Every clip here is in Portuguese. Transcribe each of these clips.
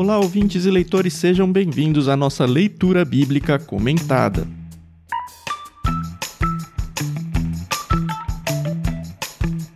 Olá, ouvintes e leitores, sejam bem-vindos à nossa leitura bíblica comentada.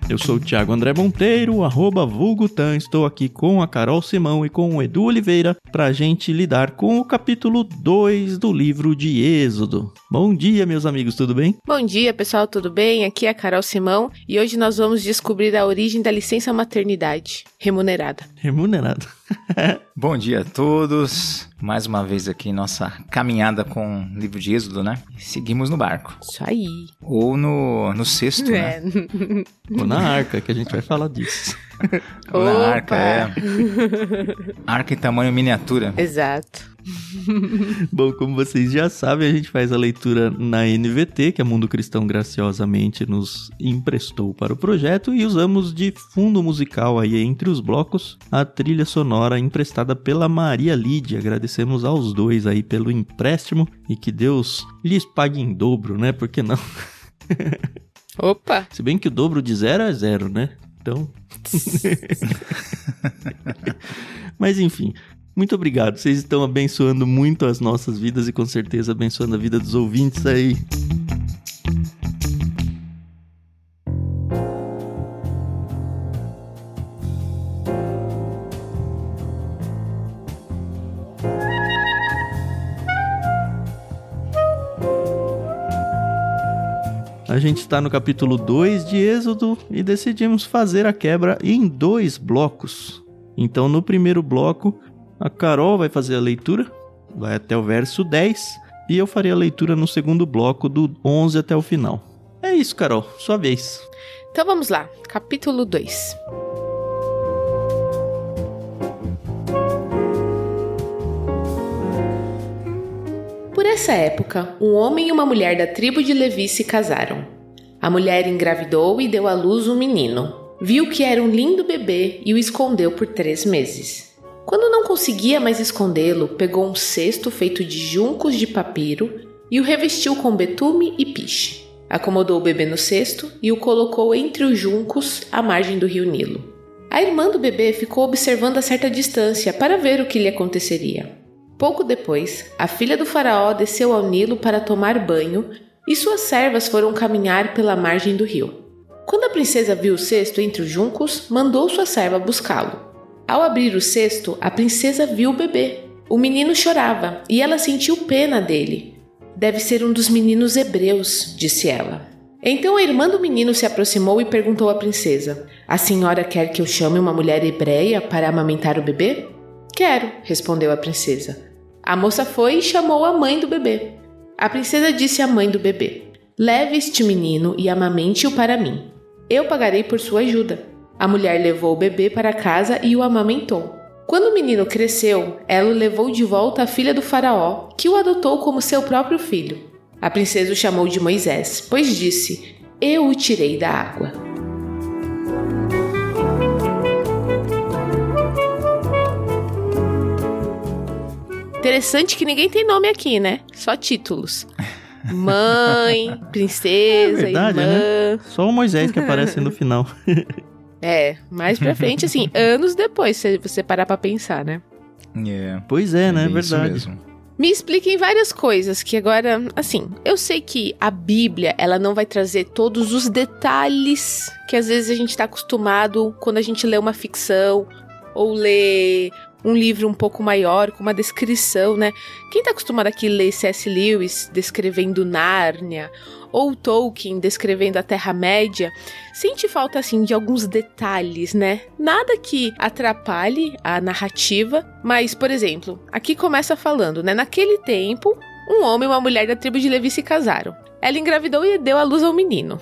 Eu sou o Thiago André Monteiro, arroba Vulgutan. Estou aqui com a Carol Simão e com o Edu Oliveira para a gente lidar com o capítulo 2 do livro de Êxodo. Bom dia, meus amigos, tudo bem? Bom dia, pessoal, tudo bem? Aqui é a Carol Simão e hoje nós vamos descobrir a origem da licença maternidade remunerada. Remunerada. Bom dia a todos. Mais uma vez aqui nossa caminhada com o livro de Êxodo, né? Seguimos no barco. Isso aí. Ou no, no cesto, É. né? Ou na arca, que a gente vai falar disso. Ou na arca, é. Arca em tamanho miniatura. Exato. Bom, como vocês já sabem, a gente faz a leitura na NVT, que a Mundo Cristão graciosamente nos emprestou para o projeto, e usamos de fundo musical aí entre os blocos a trilha sonora emprestada pela Maria Lídia. Agradecemos aos dois aí pelo empréstimo e que Deus lhes pague em dobro, né? Por que não? Opa! Se bem que o dobro de zero é zero, né? Então. Mas enfim, muito obrigado. Vocês estão abençoando muito as nossas vidas e com certeza abençoando a vida dos ouvintes aí. A gente está no capítulo 2 de Êxodo e decidimos fazer a quebra em dois blocos. Então, no primeiro bloco, a Carol vai fazer a leitura, vai até o verso 10, e eu farei a leitura no segundo bloco, do 11 até o final. É isso, Carol, sua vez. Então vamos lá, capítulo 2. Por essa época, um homem e uma mulher da tribo de Levi se casaram. A mulher engravidou e deu à luz um menino. Viu que era um lindo bebê e o escondeu por três meses. Quando não conseguia mais escondê-lo, pegou um cesto feito de juncos de papiro e o revestiu com betume e piche. Acomodou o bebê no cesto e o colocou entre os juncos à margem do rio Nilo. A irmã do bebê ficou observando a certa distância para ver o que lhe aconteceria. Pouco depois, a filha do faraó desceu ao Nilo para tomar banho e suas servas foram caminhar pela margem do rio. Quando a princesa viu o cesto entre os juncos, mandou sua serva buscá-lo. Ao abrir o cesto, a princesa viu o bebê. O menino chorava e ela sentiu pena dele. Deve ser um dos meninos hebreus, disse ela. Então a irmã do menino se aproximou e perguntou à princesa: A senhora quer que eu chame uma mulher hebreia para amamentar o bebê? Quero, respondeu a princesa. A moça foi e chamou a mãe do bebê. A princesa disse à mãe do bebê: Leve este menino e amamente-o para mim. Eu pagarei por sua ajuda. A mulher levou o bebê para casa e o amamentou. Quando o menino cresceu, ela o levou de volta à filha do faraó, que o adotou como seu próprio filho. A princesa o chamou de Moisés, pois disse: Eu o tirei da água. Interessante que ninguém tem nome aqui, né? Só títulos. Mãe, princesa, É verdade, irmã. né? Só o Moisés que aparece no final. É, mais pra frente, assim, anos depois, se você parar pra pensar, né? É, Pois é, né? isso Verdade. mesmo. Me expliquem várias coisas que agora, assim, eu sei que a Bíblia, ela não vai trazer todos os detalhes que às vezes a gente tá acostumado quando a gente lê uma ficção ou lê um livro um pouco maior, com uma descrição, né? Quem tá acostumado aqui a ler C.S. Lewis descrevendo Nárnia ou Tolkien descrevendo a Terra-média, sente falta assim de alguns detalhes, né? Nada que atrapalhe a narrativa, mas, por exemplo, aqui começa falando, né? Naquele tempo, um homem e uma mulher da tribo de Levi se casaram. Ela engravidou e deu à luz ao menino.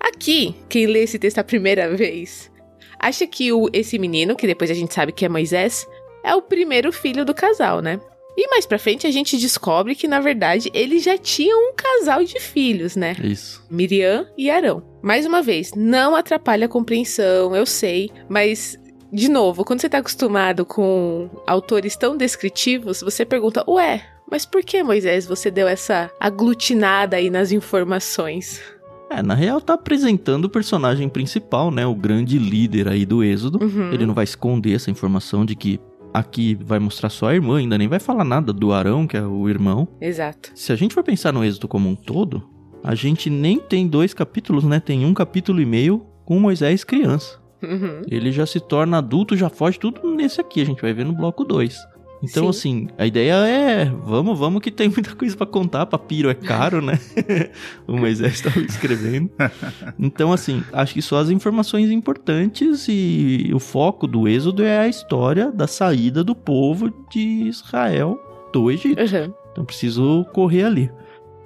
Aqui, quem lê esse texto a primeira vez, acha que o, esse menino, que depois a gente sabe que é Moisés, é o primeiro filho do casal, né? E mais pra frente a gente descobre que, na verdade, eles já tinham um casal de filhos, né? Isso. Miriam e Arão. Mais uma vez, não atrapalha a compreensão, eu sei, mas de novo, quando você tá acostumado com autores tão descritivos, você pergunta: "Ué, mas por que Moisés você deu essa aglutinada aí nas informações?" É, na real tá apresentando o personagem principal, né? O grande líder aí do Êxodo. Uhum. Ele não vai esconder essa informação de que aqui vai mostrar só a irmã, ainda nem vai falar nada do Arão, que é o irmão. Exato. Se a gente for pensar no êxodo como um todo, a gente nem tem dois capítulos, né? Tem um capítulo e meio com Moisés criança. Uhum. Ele já se torna adulto, já foge tudo nesse aqui, a gente vai ver no bloco 2. Então, Sim. assim, a ideia é, vamos, vamos que tem muita coisa pra contar, papiro é caro, né? o Moisés estava escrevendo. Então, assim, acho que só as informações importantes e o foco do Êxodo é a história da saída do povo de Israel do Egito. Uhum. Então preciso correr ali.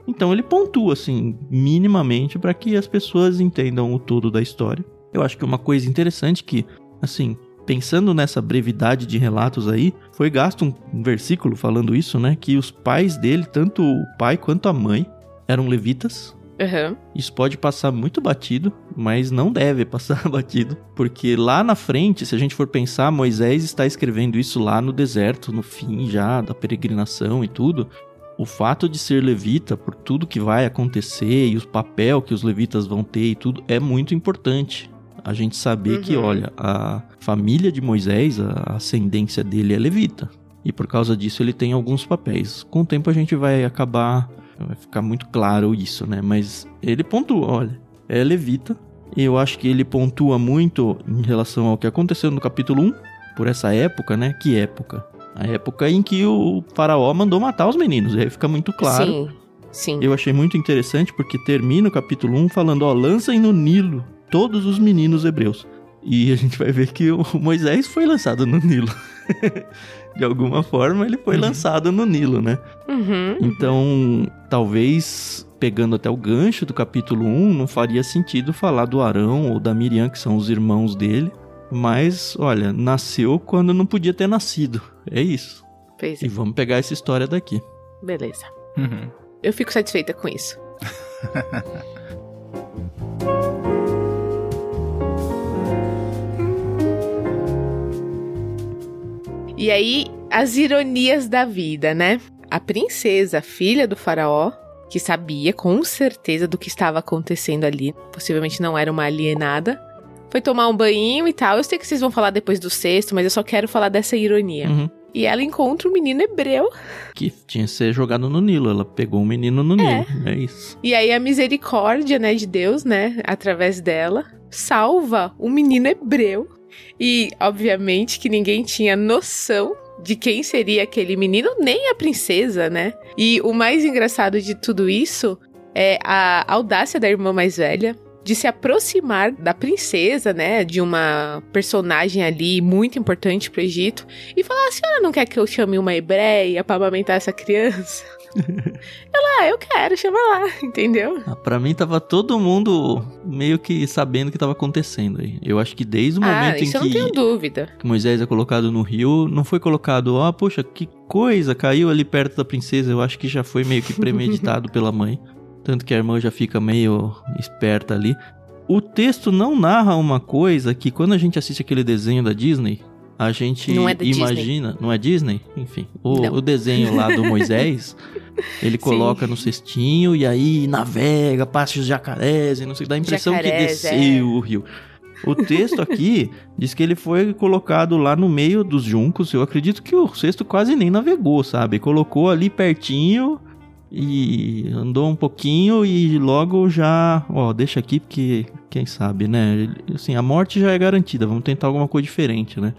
Então ele pontua assim, minimamente para que as pessoas entendam o todo da história. Eu acho que uma coisa interessante que, assim, pensando nessa brevidade de relatos aí, foi gasto um versículo falando isso, né, que os pais dele, tanto o pai quanto a mãe, eram levitas. Uhum. Isso pode passar muito batido, mas não deve passar batido, porque lá na frente, se a gente for pensar, Moisés está escrevendo isso lá no deserto, no fim já da peregrinação e tudo. O fato de ser levita, por tudo que vai acontecer e o papel que os levitas vão ter e tudo, é muito importante. A gente saber que, Uhum. olha, a família de Moisés, a ascendência dele é levita. E por causa disso ele tem alguns papéis. Com o tempo a gente vai acabar. Vai ficar muito claro isso, né? Mas ele pontua, olha, é levita. E eu acho que ele pontua muito em relação ao que aconteceu no capítulo 1, por essa época, né? Que época? A época em que o faraó mandou matar os meninos. E aí fica muito claro. Sim. Sim. Eu achei muito interessante porque termina o capítulo 1 falando, ó, lancem no Nilo todos os meninos hebreus. E a gente vai ver que o Moisés foi lançado no Nilo. De alguma forma ele foi Uhum. lançado no Nilo, né? Uhum. Então, talvez pegando até o gancho do capítulo 1, não faria sentido falar do Arão ou da Miriam, que são os irmãos dele. Mas, olha, nasceu quando não podia ter nascido. É isso. Pois E é. vamos pegar essa história daqui. Beleza. Uhum. Eu fico satisfeita com isso. E aí, as ironias da vida, né? A princesa, filha do faraó, que sabia com certeza do que estava acontecendo ali, possivelmente não era uma alienada, foi tomar um banho e tal. Eu sei que vocês vão falar depois do sexto, mas eu só quero falar dessa ironia. Uhum. E ela encontra um menino hebreu Que tinha que ser jogado no Nilo. Ela pegou um menino no Nilo. É isso. E aí a misericórdia, né, de Deus, né, através dela, salva o menino hebreu. E obviamente que ninguém tinha noção de quem seria aquele menino, nem a princesa, né? E o mais engraçado de tudo isso é a audácia da irmã mais velha de se aproximar da princesa, né, de uma personagem ali muito importante pro Egito e falar: "A senhora não quer que eu chame uma hebreia para amamentar essa criança?" Ela, ah, eu quero, chama lá, entendeu? Ah, pra mim tava todo mundo meio que sabendo o que tava acontecendo aí. Eu acho que desde o ah, momento em isso eu não que, tenho dúvida. que Moisés é colocado no rio, não foi colocado, ó, poxa, que coisa, caiu ali perto da princesa. Eu acho que já foi meio que premeditado pela mãe. Tanto que a irmã já fica meio esperta ali. O texto não narra uma coisa que quando a gente assiste aquele desenho da Disney, a gente Não é da Disney. imagina. Não é Disney? Enfim. O, o desenho lá do Moisés, ele coloca no cestinho e aí navega, passa os jacarés e não sei, dá a impressão que Jacarés, desceu é. o rio. O texto aqui diz que ele foi colocado lá no meio dos juncos. Eu acredito que o cesto quase nem navegou, sabe? Colocou ali pertinho e andou um pouquinho e logo já, ó, deixa aqui porque quem sabe, né? Assim, a morte já é garantida. Vamos tentar alguma coisa diferente, né?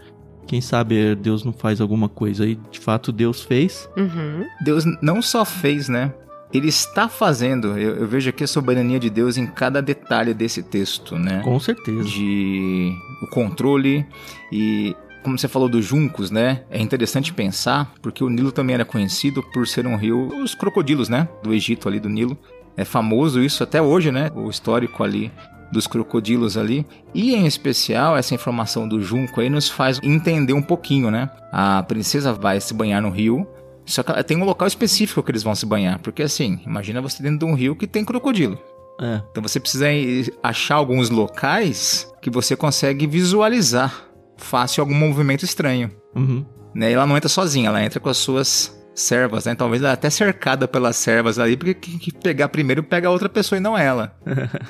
Quem sabe Deus não faz alguma coisa e de fato Deus fez. Uhum. Deus não só fez, né? Ele está fazendo. Eu, eu vejo aqui a soberania de Deus em cada detalhe desse texto, né? Com certeza. de o controle e como você falou dos juncos, né? É interessante pensar porque o Nilo também era conhecido por ser um rio os crocodilos, né? Do Egito ali do Nilo. É famoso isso até hoje, né? O histórico ali dos crocodilos ali. E em especial essa informação do junco aí nos faz entender um pouquinho, né? A princesa vai se banhar no rio. Só que tem um local específico que eles vão se banhar. Porque assim, imagina você dentro de um rio que tem crocodilo. É. Então você precisa achar alguns locais que você consegue visualizar fácil algum movimento estranho. Uhum. Né? E ela não entra sozinha, ela entra com as suas servas, né? Talvez ela até cercada pelas servas ali, porque quem que pegar primeiro pega a outra pessoa e não ela.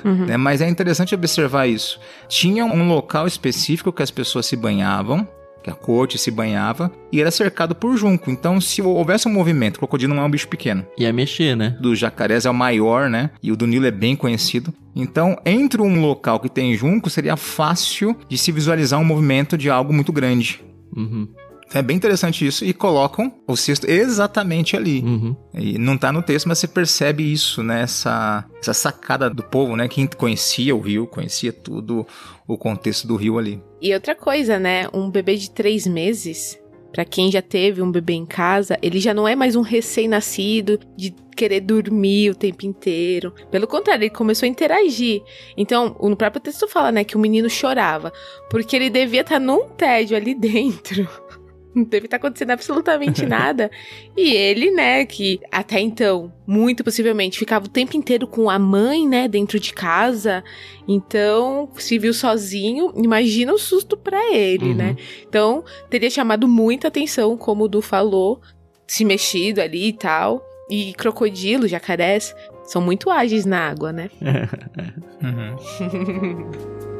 Uhum. né? Mas é interessante observar isso. Tinha um local específico que as pessoas se banhavam, que a corte se banhava, e era cercado por junco. Então, se houvesse um movimento, o crocodilo não é um bicho pequeno. Ia mexer, né? Do jacarés é o maior, né? E o do Nilo é bem conhecido. Então, entre um local que tem junco, seria fácil de se visualizar um movimento de algo muito grande. Uhum. É bem interessante isso. E colocam o cesto exatamente ali. Uhum. E não tá no texto, mas você percebe isso, né? Essa, essa sacada do povo, né? Quem conhecia o rio, conhecia tudo o contexto do rio ali. E outra coisa, né? Um bebê de três meses, para quem já teve um bebê em casa, ele já não é mais um recém-nascido de querer dormir o tempo inteiro. Pelo contrário, ele começou a interagir. Então, no próprio texto fala, né, que o menino chorava, porque ele devia estar num tédio ali dentro não deve estar acontecendo absolutamente nada. e ele, né, que até então, muito possivelmente, ficava o tempo inteiro com a mãe, né, dentro de casa. Então, se viu sozinho, imagina o susto para ele, Uhum. né? Então, teria chamado muita atenção, como o Du falou, se mexido ali e tal. E crocodilo, jacarés, são muito ágeis na água, né? Uhum.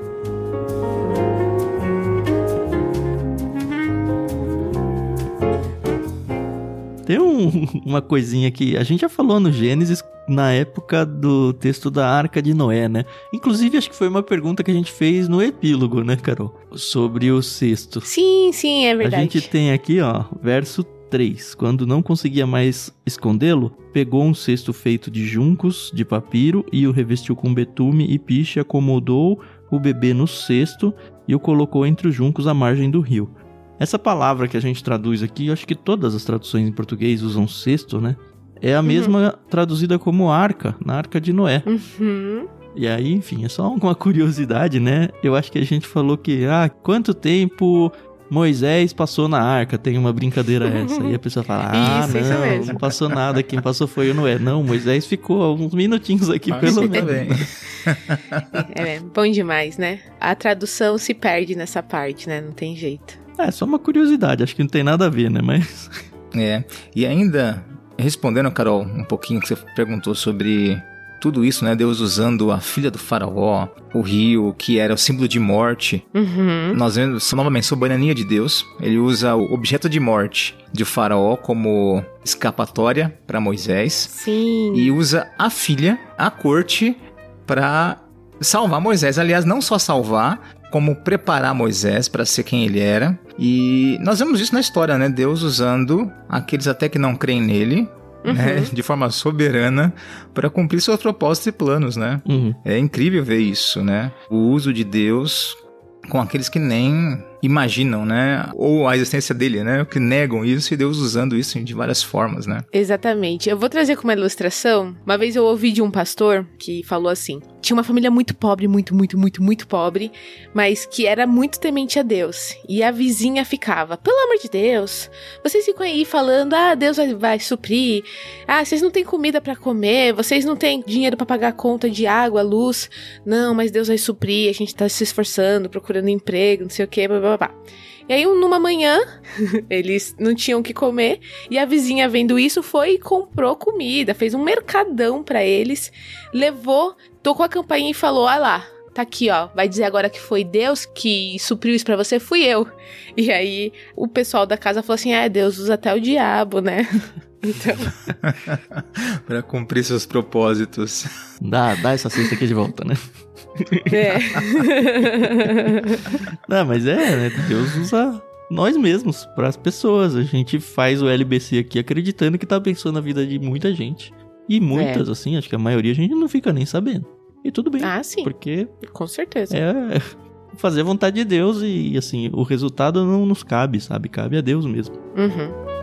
Tem um- uma coisinha que a gente já falou no Gênesis na época do texto da Arca de Noé, né? Inclusive, acho que foi uma pergunta que a gente fez no epílogo, né, Carol? Sobre o cesto. Sim, sim, é A verdade. gente tem aqui, ó, verso 3. Quando não conseguia mais escondê-lo, pegou um cesto feito de juncos, de papiro, e o revestiu com betume e piche, acomodou o bebê no cesto e o colocou entre os juncos à margem do rio. Essa palavra que a gente traduz aqui, eu acho que todas as traduções em português usam cesto, né? É a mesma traduzida como arca, na arca de Noé. Uhum. E aí, enfim, é só uma curiosidade, né? Eu acho que a gente falou que, ah, quanto tempo Moisés passou na arca? Tem uma brincadeira essa. E a pessoa fala, ah, Isso, isso não, mesmo. não passou nada, quem passou foi o Noé. Não, Moisés ficou alguns minutinhos aqui, Mas pelo tudo menos. bem. É bom demais, né? A tradução se perde nessa parte, né? Não tem jeito. É, só uma curiosidade, acho que não tem nada a ver, né? Mas. É. E ainda, respondendo, Carol, um pouquinho que você perguntou sobre tudo isso, né? Deus usando a filha do faraó, o rio, que era o símbolo de morte. Uhum. Nós vemos novamente soberania de Deus. Ele usa o objeto de morte de faraó como escapatória para Moisés. Sim. E usa a filha, a corte, para salvar Moisés. Aliás, não só salvar, como preparar Moisés para ser quem ele era. E nós vemos isso na história, né? Deus usando aqueles até que não creem nele, né? De forma soberana para cumprir seus propósitos e planos, né? Uhum. É incrível ver isso, né? O uso de Deus com aqueles que nem imaginam, né? Ou a existência dele, né? Que negam isso e Deus usando isso de várias formas, né? Exatamente. Eu vou trazer como ilustração. Uma vez eu ouvi de um pastor que falou assim: tinha uma família muito pobre, muito, muito, muito, muito pobre, mas que era muito temente a Deus. E a vizinha ficava: pelo amor de Deus, vocês ficam aí falando: ah, Deus vai, vai suprir, ah, vocês não têm comida pra comer, vocês não têm dinheiro pra pagar a conta de água, luz. Não, mas Deus vai suprir, a gente tá se esforçando, procurando emprego, não sei o que, blá blá blá. E aí, numa manhã, eles não tinham o que comer, e a vizinha vendo isso foi e comprou comida, fez um mercadão pra eles, levou, tocou a campainha e falou: "Ah lá, tá aqui, ó, vai dizer agora que foi Deus que supriu isso pra você, fui eu". E aí o pessoal da casa falou assim: "Ah, Deus usa até o diabo, né?" Então, para cumprir seus propósitos. Dá, dá essa cesta aqui de volta, né? É. Não, mas é, né? Deus usa nós mesmos para as pessoas. A gente faz o LBC aqui acreditando que tá abençoando a vida de muita gente. E muitas, assim, acho que a maioria a gente não fica nem sabendo. E tudo bem, ah, sim, porque com certeza. é fazer a vontade de Deus e, assim, o resultado não nos cabe, sabe? Cabe a Deus mesmo. Uhum.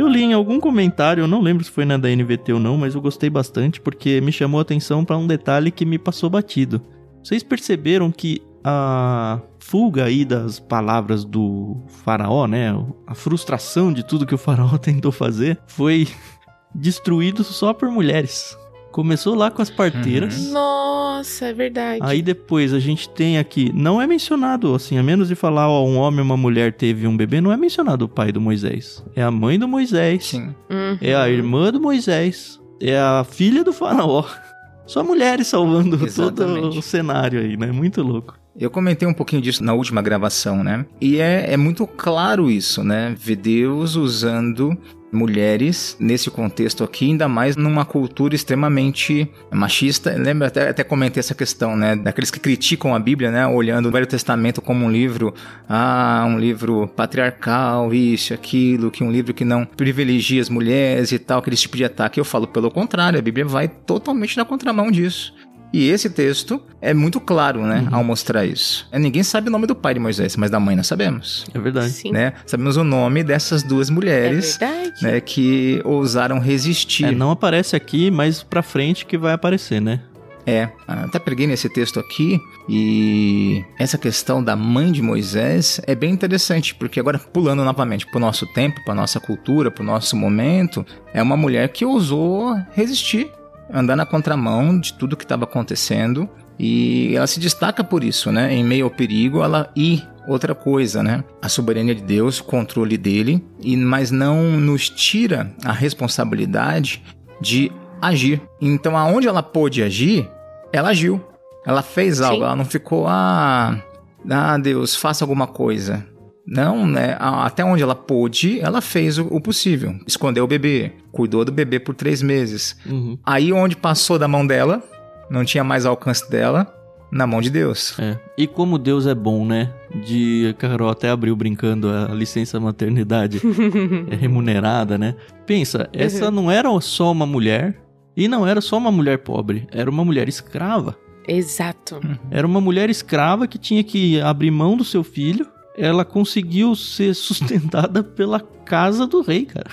Eu li em algum comentário, eu não lembro se foi na da NVT ou não, mas eu gostei bastante porque me chamou a atenção para um detalhe que me passou batido. Vocês perceberam que a fuga aí das palavras do faraó, né? A frustração de tudo que o faraó tentou fazer foi destruído só por mulheres. Começou lá com as parteiras. Nossa, é verdade. Aí depois a gente tem aqui, não é mencionado, assim, a menos de falar, ó, um homem e uma mulher teve um bebê, não é mencionado o pai do Moisés. É a mãe do Moisés, Sim. Uhum. é a irmã do Moisés, é a filha do faraó. Só mulheres salvando todo Exatamente. o cenário aí, né? Muito louco. Eu comentei um pouquinho disso na última gravação, né? E é, é muito claro isso, né? Ver Deus usando mulheres nesse contexto aqui, ainda mais numa cultura extremamente machista. Lembra, até, até comentei essa questão, né? Daqueles que criticam a Bíblia, né? Olhando o Velho Testamento como um livro, ah, um livro patriarcal, isso, aquilo, que um livro que não privilegia as mulheres e tal, aquele tipo de ataque. Eu falo pelo contrário, a Bíblia vai totalmente na contramão disso. E esse texto é muito claro, né, ao mostrar isso. É, Ninguém sabe o nome do pai de Moisés, mas da mãe nós sabemos, É verdade. Sim. né? Sabemos o nome dessas duas É mulheres, verdade. né, que ousaram resistir. É, não aparece aqui, mas pra frente que vai aparecer, né? É, até peguei nesse texto aqui e essa questão da mãe de Moisés é bem interessante, porque agora pulando novamente pro nosso tempo, pra nossa cultura, pro nosso momento, é uma mulher que ousou resistir, andar na contramão de tudo que estava acontecendo e ela se destaca por isso, né? Em meio ao perigo, ela e outra coisa, né? A soberania de Deus, o controle dele, e mas não nos tira a responsabilidade de agir. Então, aonde ela pôde agir, ela agiu. Ela fez algo, Sim. ela não ficou, ah, ah, Deus, faça alguma coisa. Não, né? Até onde ela pôde, ela fez o, o possível. Escondeu o bebê, cuidou do bebê por três meses. Uhum. Aí onde passou da mão dela, não tinha mais alcance dela, na mão de Deus. É. E como Deus é bom, né? De Carol até abriu brincando a licença maternidade é remunerada, né? Pensa, essa não era só uma mulher e não era só uma mulher pobre, era uma mulher escrava. Exato. Era uma mulher escrava que tinha que abrir mão do seu filho. Ela conseguiu ser sustentada pela casa do rei, cara.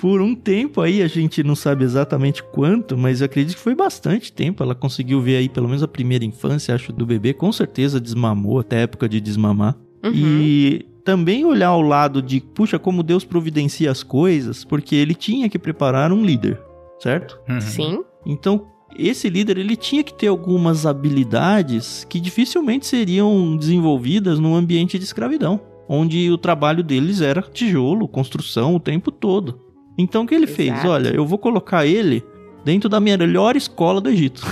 Por um tempo aí, a gente não sabe exatamente quanto, mas acredito que foi bastante tempo. Ela conseguiu ver aí pelo menos a primeira infância, acho, do bebê. Com certeza desmamou até a época de desmamar. Uhum. E também olhar ao lado de, puxa, como Deus providencia as coisas, porque ele tinha que preparar um líder, certo? Uhum. Sim. Então, esse líder ele tinha que ter algumas habilidades que dificilmente seriam desenvolvidas num ambiente de escravidão, onde o trabalho deles era tijolo, construção o tempo todo. Então, o que ele fez? Exato. Olha, eu vou colocar ele dentro da melhor escola do Egito.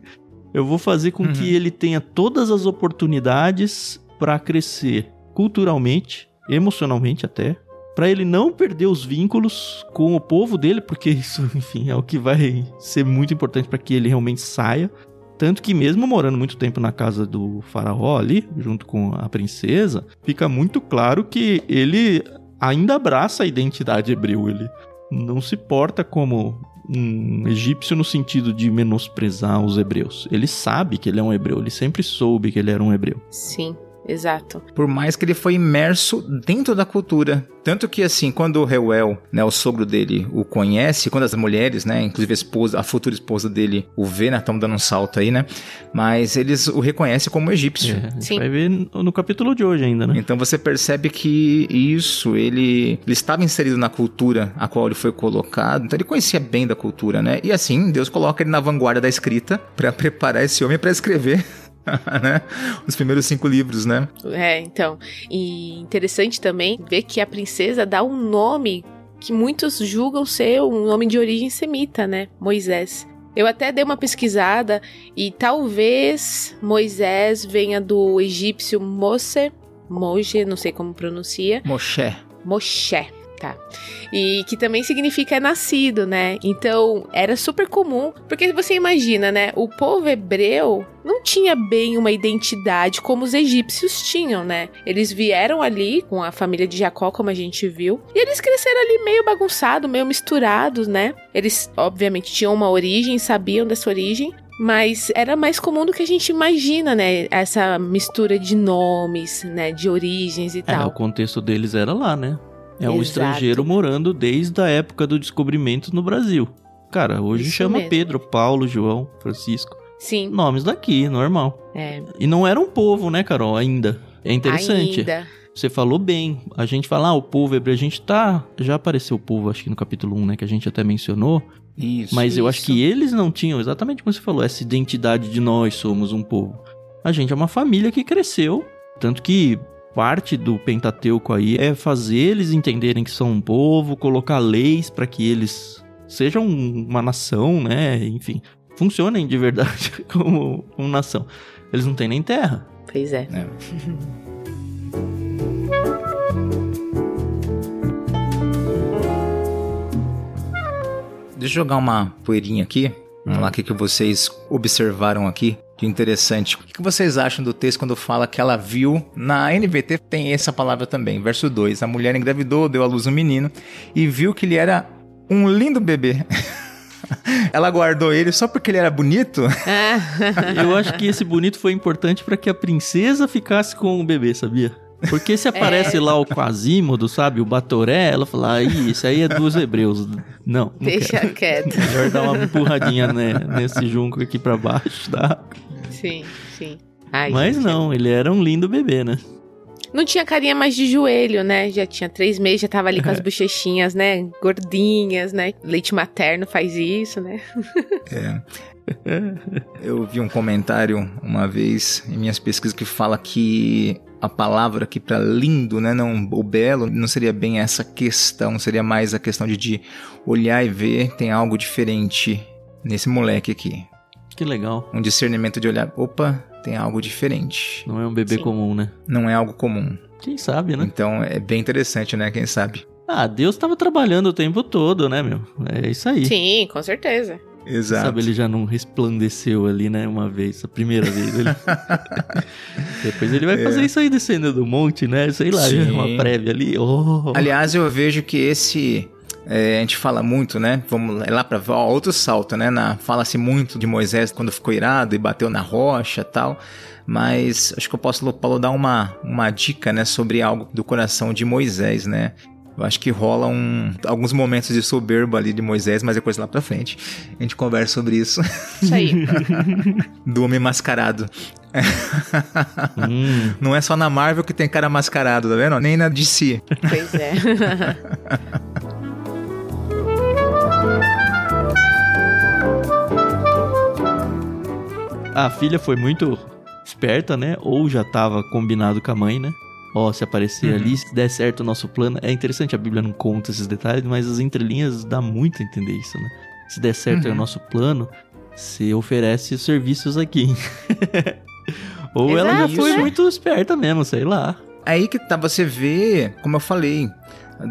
eu vou fazer com Uhum. que ele tenha todas as oportunidades para crescer culturalmente, emocionalmente até, Pra ele não perder os vínculos com o povo dele, porque isso, enfim, é o que vai ser muito importante pra que ele realmente saia. Tanto que mesmo morando muito tempo na casa do faraó ali, junto com a princesa, fica muito claro que ele ainda abraça a identidade hebreu. Ele não se porta como um egípcio no sentido de menosprezar os hebreus. Ele sabe que ele é um hebreu, ele sempre soube que ele era um hebreu. Sim. Exato. Por mais que ele foi imerso dentro da cultura. Tanto que, assim, quando o Reuel, né, o sogro dele, o conhece, quando as mulheres, né, inclusive a esposa, a futura esposa dele, o vê, né, estamos dando um salto aí, né, mas eles o reconhecem como egípcio. É, a gente Sim. vai ver no no capítulo de hoje ainda, né? Então você percebe que isso, ele, ele estava inserido na cultura a qual ele foi colocado, então ele conhecia bem da cultura, né? E assim, Deus coloca ele na vanguarda da escrita para preparar esse homem para escrever, né? Os primeiros cinco livros, né? É, então. E interessante também ver que a princesa dá um nome que muitos julgam ser um nome de origem semita, né? Moisés. Eu até dei uma pesquisada e talvez Moisés venha do egípcio Mose, Moje, não sei como pronuncia, Moshe. Moshe, tá? E que também significa nascido, né? Então era super comum, porque você imagina, né? O povo hebreu não tinha bem uma identidade como os egípcios tinham, né? Eles vieram ali com a família de Jacó, como a gente viu, e eles cresceram ali meio bagunçados, meio misturados, né? Eles, obviamente, tinham uma origem, sabiam dessa origem, mas era mais comum do que a gente imagina, né? Essa mistura de nomes, né? De origens e É, o tal. contexto deles era lá, né? É um Exato. estrangeiro morando desde a época do descobrimento no Brasil. Cara, hoje Isso chama mesmo. Pedro, Paulo, João, Francisco. Sim, Nomes daqui, normal. é. E não era um povo, né, Carol? Ainda. É interessante. Ainda. Você falou bem. A gente fala, ah, o povo hebreu. A gente tá. Já apareceu o povo, acho que no capítulo 1, né? Que a gente até mencionou. Isso. Mas eu acho que eles não tinham, exatamente como você falou, essa identidade de nós somos um povo. A gente é uma família que cresceu, tanto que parte do Pentateuco aí é fazer eles entenderem que são um povo, colocar leis para que eles sejam uma nação, né? Enfim, funcionem de verdade como uma nação. Eles não têm nem terra. Pois é. é. Deixa eu jogar uma poeirinha aqui. Vamos lá, o que, que vocês observaram aqui de interessante. O que vocês acham do texto quando fala que ela viu? Na NVT tem essa palavra também, verso 2. A mulher engravidou, deu à luz um menino e viu que ele era um lindo bebê. Ela guardou ele só porque ele era bonito? Eu acho que esse bonito foi importante para que a princesa ficasse com o bebê, sabia? Porque se aparece é. lá o Quasímodo, sabe? O Batoré, ela fala, aí, isso aí é dos hebreus. Não, não Deixa quero. quieto. Melhor dar uma empurradinha né, nesse junco aqui pra baixo, tá? Sim, sim. Ai, Mas gente, não, ele era um lindo bebê, né? Não tinha carinha mais de joelho, né? Já tinha três meses, já tava ali com as bochechinhas, né? Gordinhas, né? Leite materno faz isso, né? é. Eu vi um comentário uma vez em minhas pesquisas que fala que a palavra aqui para lindo, né, não o belo, não seria bem essa questão, seria mais a questão de, de olhar e ver tem algo diferente nesse moleque aqui. Que legal. Um discernimento de olhar, opa, tem algo diferente. Não é um bebê Sim. comum, né? Não é algo comum. Quem sabe, né? Então é bem interessante, né? Quem sabe. Ah, Deus estava trabalhando o tempo todo, né, meu? É isso aí. Sim, com certeza. Exato. Sabe, ele já não resplandeceu ali, né? Uma vez, a primeira vez. Ele... Depois ele vai é. fazer isso aí descendo do monte, né? Sei lá, Sim. uma prévia ali. Oh. Aliás, eu vejo que esse. É, a gente fala muito, né? Vamos lá para outro salto, né? Fala-se muito de Moisés quando ficou irado e bateu na rocha tal. Mas acho que eu posso, Paulo, dar uma, uma dica, né? Sobre algo do coração de Moisés, né? Eu acho que rola um, alguns momentos de soberba ali de Moisés, mas depois lá pra frente a gente conversa sobre isso. Isso aí. Do homem mascarado. hum. Não é só na Marvel que tem cara mascarado, tá vendo? Nem na DC. Pois é. a filha foi muito esperta, né? Ou já tava combinado com a mãe, né? ó, se aparecer uhum. ali, se der certo o nosso plano. É interessante, a Bíblia não conta esses detalhes, mas as entrelinhas dá muito a entender isso, né? Se der certo uhum. o nosso plano, você oferece serviços aqui. Ou Exato, ela já foi né? muito esperta mesmo, sei lá. Aí que tá, você vê, como eu falei,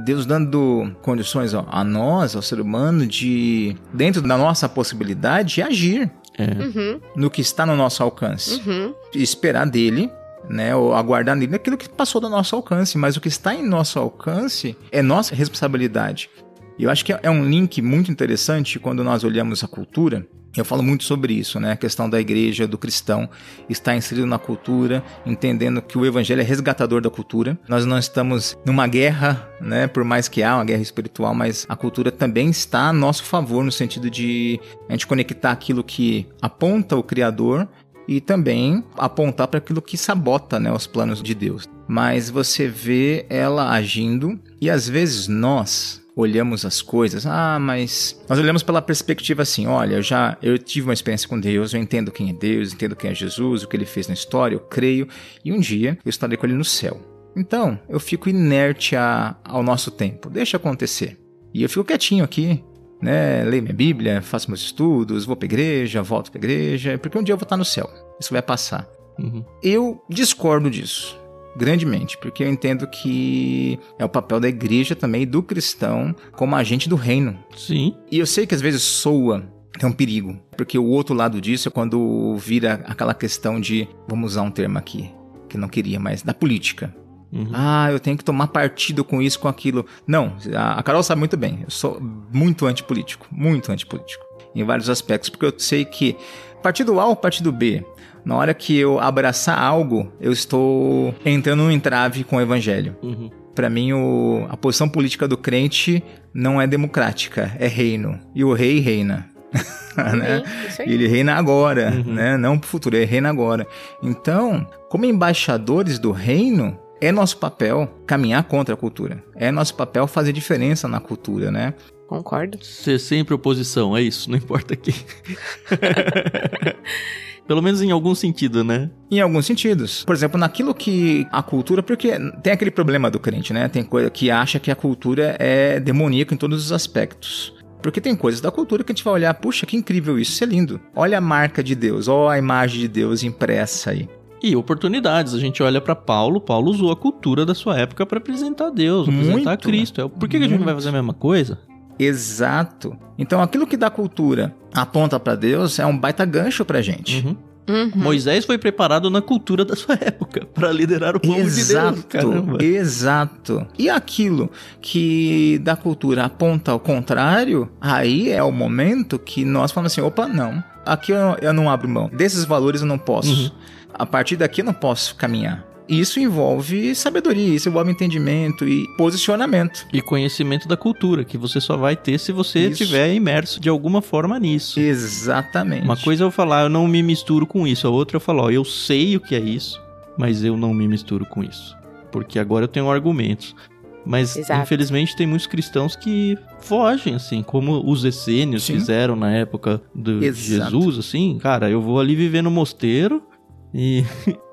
Deus dando condições ó, a nós, ao ser humano, de, dentro da nossa possibilidade, agir. É. Uhum. No que está no nosso alcance. Uhum. Esperar dele né, ou aguardar nele aquilo que passou do nosso alcance, mas o que está em nosso alcance é nossa responsabilidade. E eu acho que é um link muito interessante quando nós olhamos a cultura. Eu falo muito sobre isso, né? A questão da igreja, do cristão, estar inserido na cultura, entendendo que o evangelho é resgatador da cultura. Nós não estamos numa guerra, né? Por mais que há uma guerra espiritual, mas a cultura também está a nosso favor, no sentido de a gente conectar aquilo que aponta o Criador e também apontar para aquilo que sabota né, os planos de Deus. Mas você vê ela agindo e às vezes nós olhamos as coisas, ah, mas nós olhamos pela perspectiva assim, olha, eu já eu tive uma experiência com Deus, eu entendo quem é Deus, entendo quem é Jesus, o que ele fez na história, eu creio, e um dia eu estarei com ele no céu. Então, eu fico inerte a, ao nosso tempo, deixa acontecer. E eu fico quietinho aqui, né? Leio minha Bíblia, faço meus estudos, vou pra igreja, volto pra igreja, porque um dia eu vou estar no céu. Isso vai passar. Uhum. Eu discordo disso grandemente, porque eu entendo que é o papel da igreja também, do cristão, como agente do reino. Sim. E eu sei que às vezes soa é um perigo, porque o outro lado disso é quando vira aquela questão de, vamos usar um termo aqui, que eu não queria, mas da política. Uhum. Ah, eu tenho que tomar partido com isso, com aquilo. Não, a Carol sabe muito bem. Eu sou muito antipolítico, muito antipolítico. Em vários aspectos, porque eu sei que partido A ou partido B, na hora que eu abraçar algo, eu estou entrando num entrave com o evangelho. Uhum. Para mim, o, a posição política do crente não é democrática, é reino. E o rei reina. né? Ele reina agora, uhum. né? Não pro futuro, ele reina agora. Então, como embaixadores do reino, é nosso papel caminhar contra a cultura. É nosso papel fazer diferença na cultura, né? Concordo. Ser sempre oposição, é isso, não importa quem. Pelo menos em algum sentido, né? Em alguns sentidos. Por exemplo, naquilo que a cultura, porque tem aquele problema do crente, né? Tem coisa que acha que a cultura é demoníaca em todos os aspectos. Porque tem coisas da cultura que a gente vai olhar, puxa, que incrível isso, isso é lindo. Olha a marca de Deus, olha a imagem de Deus impressa aí. E oportunidades. A gente olha para Paulo, Paulo usou a cultura da sua época para apresentar Deus, apresentar Muito, Cristo. Por que, que a gente não vai fazer a mesma coisa? Exato. Então aquilo que da cultura aponta para Deus é um baita gancho pra gente. Uhum. Uhum. Moisés foi preparado na cultura da sua época para liderar o povo Exato, de Deus. Caramba. exato. E aquilo que da cultura aponta ao contrário, aí é o momento que nós falamos assim: opa, não. Aqui eu, eu não abro mão. Desses valores eu não posso. Uhum. A partir daqui eu não posso caminhar. Isso envolve sabedoria, isso envolve entendimento e posicionamento. E conhecimento da cultura, que você só vai ter se você estiver imerso de alguma forma nisso. Exatamente. Uma coisa é eu falar, eu não me misturo com isso. A outra eu falo, ó, eu sei o que é isso, mas eu não me misturo com isso. Porque agora eu tenho argumentos. Mas, Exato. infelizmente, tem muitos cristãos que fogem, assim, como os essênios Sim. fizeram na época de Exato. Jesus, assim. Cara, eu vou ali viver no mosteiro e,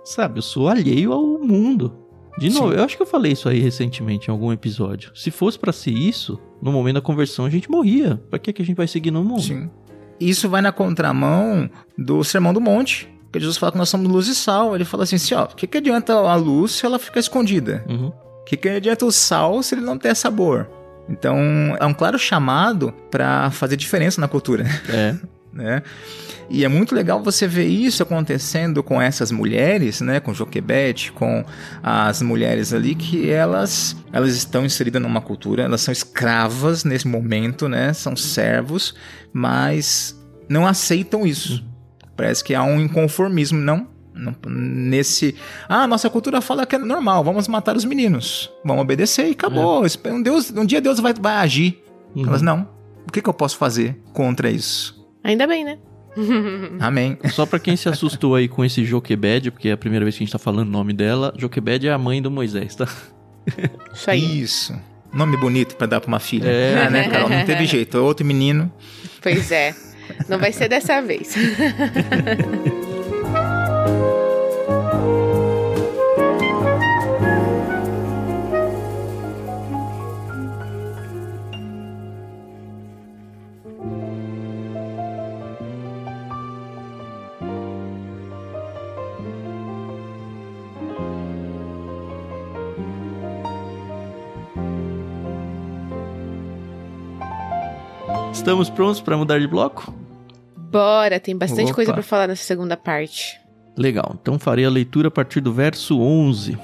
sabe, eu sou alheio ao mundo. De novo, Sim. eu acho que eu falei isso aí recentemente em algum episódio. Se fosse pra ser isso, no momento da conversão a gente morria. Pra que, que a gente vai seguir no mundo? Sim. Isso vai na contramão do Sermão do Monte. Que Jesus fala que nós somos luz e sal. Ele fala assim, assim ó, o que, que adianta a luz se ela ficar escondida? Uhum. O que, que adianta o sal se ele não der sabor? Então, é um claro chamado para fazer diferença na cultura, É. né? E é muito legal você ver isso acontecendo com essas mulheres, né? Com Joquebede, com as mulheres ali, que elas, elas estão inseridas numa cultura, elas são escravas nesse momento, né? São servos, mas não aceitam isso. Parece que há um inconformismo, não? Nesse. Ah, nossa cultura fala que é normal, vamos matar os meninos. Vamos obedecer e acabou. Um, Deus, um dia Deus vai, vai agir. Uhum. Elas, não. O que, que eu posso fazer contra isso? Ainda bem, né? Amém. Só pra quem se assustou aí com esse Joquebed, porque é a primeira vez que a gente tá falando o nome dela, Joquebed é a mãe do Moisés, tá? Isso aí. Isso. Nome bonito pra dar pra uma filha. É. Ah, né, Carol? Não teve jeito. É Outro menino. Pois é. Não vai ser dessa vez. Estamos prontos pra mudar de bloco? Bora, tem bastante Opa. coisa pra falar nessa segunda parte. Legal, então farei a leitura a partir do verso 11.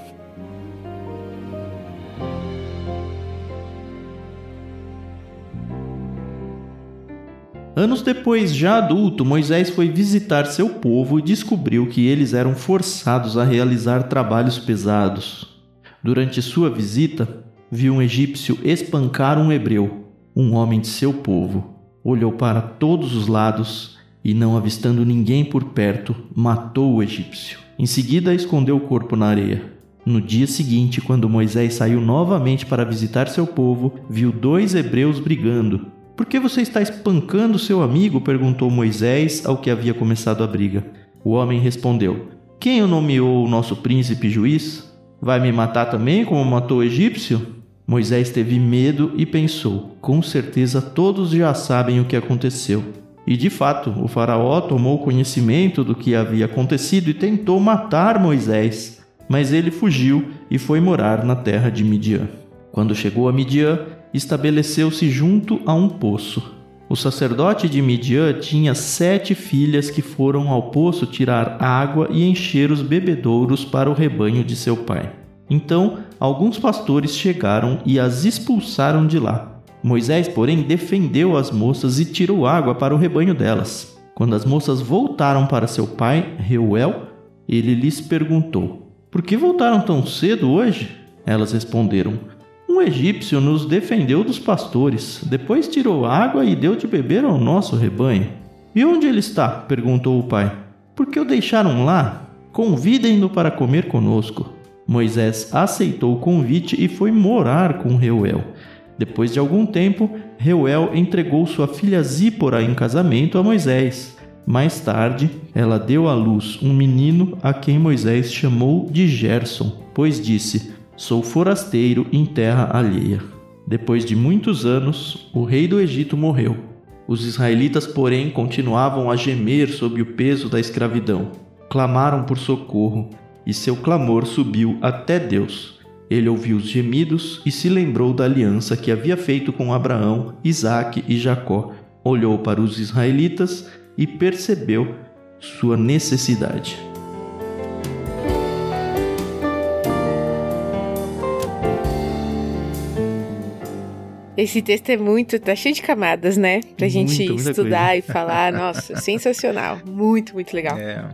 Anos depois, já adulto, Moisés foi visitar seu povo e descobriu que eles eram forçados a realizar trabalhos pesados. Durante sua visita, viu um egípcio espancar um hebreu, um homem de seu povo. Olhou para todos os lados e, não avistando ninguém por perto, matou o egípcio. Em seguida, escondeu o corpo na areia. No dia seguinte, quando Moisés saiu novamente para visitar seu povo, viu dois hebreus brigando. Por que você está espancando seu amigo? perguntou Moisés ao que havia começado a briga. O homem respondeu: Quem o nomeou o nosso príncipe juiz? Vai me matar também, como matou o egípcio? Moisés teve medo e pensou: Com certeza todos já sabem o que aconteceu. E de fato, o Faraó tomou conhecimento do que havia acontecido e tentou matar Moisés. Mas ele fugiu e foi morar na terra de Midian. Quando chegou a Midian, estabeleceu-se junto a um poço. O sacerdote de Midian tinha sete filhas que foram ao poço tirar água e encher os bebedouros para o rebanho de seu pai. Então, alguns pastores chegaram e as expulsaram de lá. Moisés, porém, defendeu as moças e tirou água para o rebanho delas. Quando as moças voltaram para seu pai, Reuel, ele lhes perguntou: Por que voltaram tão cedo hoje? Elas responderam: Um egípcio nos defendeu dos pastores, depois tirou água e deu de beber ao nosso rebanho. E onde ele está? perguntou o pai. Por que o deixaram lá? Convidem-no para comer conosco. Moisés aceitou o convite e foi morar com Reuel. Depois de algum tempo, Reuel entregou sua filha Zípora em casamento a Moisés. Mais tarde, ela deu à luz um menino a quem Moisés chamou de Gerson, pois disse: Sou forasteiro em terra alheia. Depois de muitos anos, o rei do Egito morreu. Os israelitas, porém, continuavam a gemer sob o peso da escravidão. Clamaram por socorro, e seu clamor subiu até Deus. Ele ouviu os gemidos e se lembrou da aliança que havia feito com Abraão, Isaque e Jacó. Olhou para os israelitas e percebeu sua necessidade. Esse texto é muito, tá cheio de camadas, né? Pra gente estudar coisa. e falar. Nossa, sensacional. Muito, muito legal. É.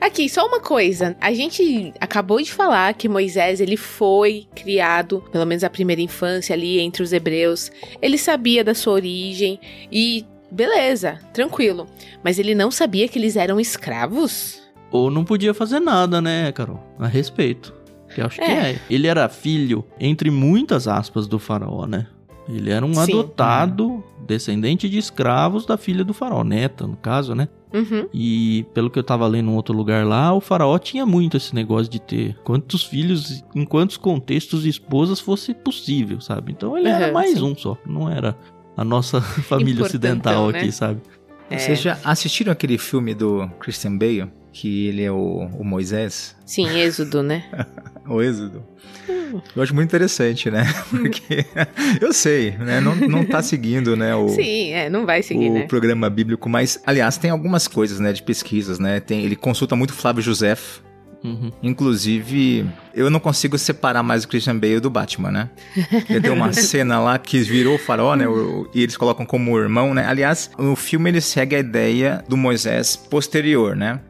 Aqui, só uma coisa. A gente acabou de falar que Moisés, ele foi criado, pelo menos a primeira infância ali entre os hebreus. Ele sabia da sua origem e beleza, tranquilo. Mas ele não sabia que eles eram escravos? Ou não podia fazer nada, né, Carol? A respeito. Eu acho é. que é. Ele era filho, entre muitas aspas, do faraó, né? Ele era um Sim. adotado, descendente de escravos da filha do faraó, neta, no caso, né? Uhum. E pelo que eu tava lendo em outro lugar lá, o faraó tinha muito esse negócio de ter quantos filhos, em quantos contextos e esposas fosse possível, sabe? Então ele uhum, era mais sim. um só, não era a nossa família ocidental né? aqui, sabe? É. Vocês já assistiram aquele filme do Christian Bale? Que ele é o, o Moisés? Sim, Êxodo, né? o Êxodo. Eu acho muito interessante, né? Porque eu sei, né? Não, não tá seguindo, né? O, Sim, é, não vai seguir, o né? programa bíblico, mas, aliás, tem algumas coisas, né? De pesquisas, né? Tem, ele consulta muito Flávio José. Uhum. Inclusive, eu não consigo separar mais o Christian Bale do Batman, né? Ele tem uma cena lá que virou o farol, né? E eles colocam como irmão, né? Aliás, no filme ele segue a ideia do Moisés posterior, né?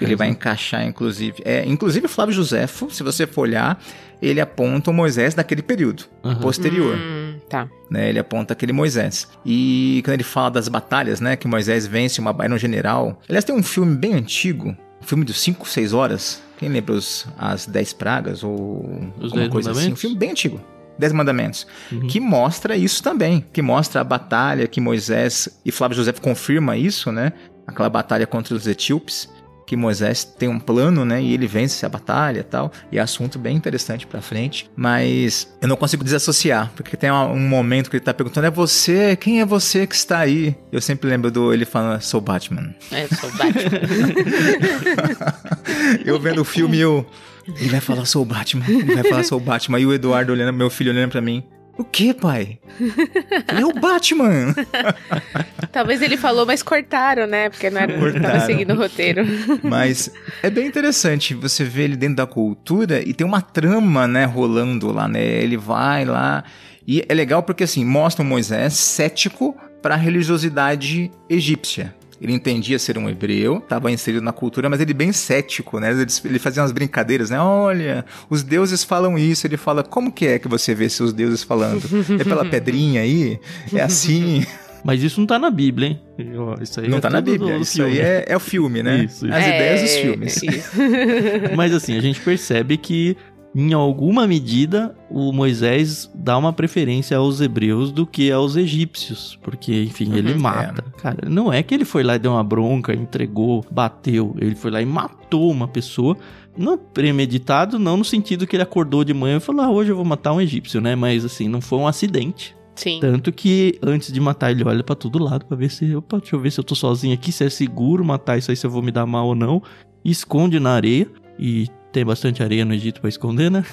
Ele vai encaixar, inclusive. É, inclusive, Flávio Josefo, se você for olhar, ele aponta o Moisés daquele período uhum. posterior. Hum, tá. Né, ele aponta aquele Moisés. E quando ele fala das batalhas, né? Que Moisés vence uma batalha no general. Aliás, tem um filme bem antigo, um filme de 5, 6 horas. Quem lembra os, as 10 pragas ou os alguma coisa assim? Um filme bem antigo. Dez Mandamentos, uhum. que mostra isso também, que mostra a batalha que Moisés e Flávio José confirma isso, né? Aquela batalha contra os etíopes que Moisés tem um plano, né? E ele vence a batalha e tal. E é assunto bem interessante pra frente. Mas eu não consigo desassociar, porque tem um momento que ele tá perguntando: é você? Quem é você que está aí? Eu sempre lembro do ele falando: sou Batman. É, sou Batman. eu vendo o filme, eu. Ele vai falar, sou o Batman. Ele vai falar, sou o Batman. E o Eduardo olhando, meu filho olhando pra mim. O que, pai? é o Batman! Talvez ele falou, mas cortaram, né? Porque não era, cortaram. tava seguindo o roteiro. Mas é bem interessante você ver ele dentro da cultura e tem uma trama, né, rolando lá, né? Ele vai lá. E é legal porque, assim, mostra o Moisés cético para a religiosidade egípcia. Ele entendia ser um hebreu, estava inserido na cultura, mas ele bem cético, né? Ele, ele fazia umas brincadeiras, né? Olha, os deuses falam isso. Ele fala, como que é que você vê seus deuses falando? É pela pedrinha aí? É assim? Mas isso não tá na Bíblia, hein? Isso aí não é tá na Bíblia. isso filme. aí é, é, o filme, né? Isso, isso. As é, ideias dos filmes. Mas assim, a gente percebe que em alguma medida, o Moisés dá uma preferência aos hebreus do que aos egípcios, porque, enfim, uhum, ele mata. É. Cara, não é que ele foi lá e deu uma bronca, entregou, bateu. Ele foi lá e matou uma pessoa. Não premeditado, não no sentido que ele acordou de manhã e falou: ah, hoje eu vou matar um egípcio, né? Mas, assim, não foi um acidente. Sim. Tanto que antes de matar, ele olha para todo lado para ver se, opa, deixa eu ver se eu tô sozinho aqui, se é seguro matar isso aí, se eu vou me dar mal ou não. Esconde na areia e tem bastante areia no Egito para esconder, né?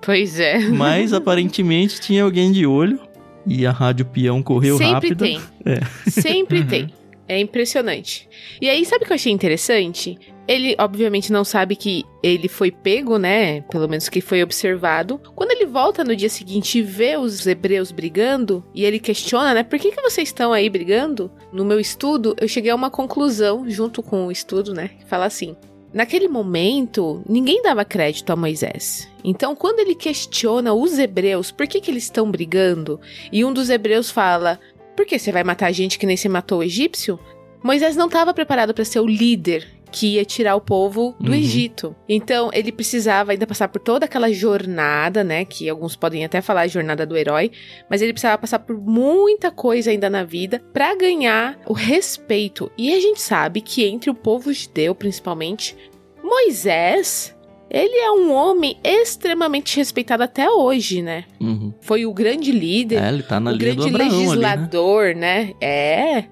Pois é. Mas aparentemente tinha alguém de olho e a rádio peão correu Sempre rápido. Sempre tem. É. Sempre tem. É impressionante. E aí, sabe o que eu achei interessante? Ele, obviamente, não sabe que ele foi pego, né? Pelo menos que foi observado. Quando ele volta no dia seguinte e vê os hebreus brigando, e ele questiona, né? Por que, que vocês estão aí brigando? No meu estudo, eu cheguei a uma conclusão, junto com o estudo, né? Que fala assim: Naquele momento, ninguém dava crédito a Moisés. Então, quando ele questiona os hebreus por que, que eles estão brigando, e um dos hebreus fala: Por que você vai matar gente que nem se matou o egípcio? Moisés não estava preparado para ser o líder que ia tirar o povo do uhum. Egito. Então, ele precisava ainda passar por toda aquela jornada, né? Que alguns podem até falar a jornada do herói, mas ele precisava passar por muita coisa ainda na vida para ganhar o respeito. E a gente sabe que entre o povo judeu, principalmente, Moisés ele é um homem extremamente respeitado até hoje, né? Uhum. Foi o grande líder. É, ele tá na o grande legislador, ali, né? né? É.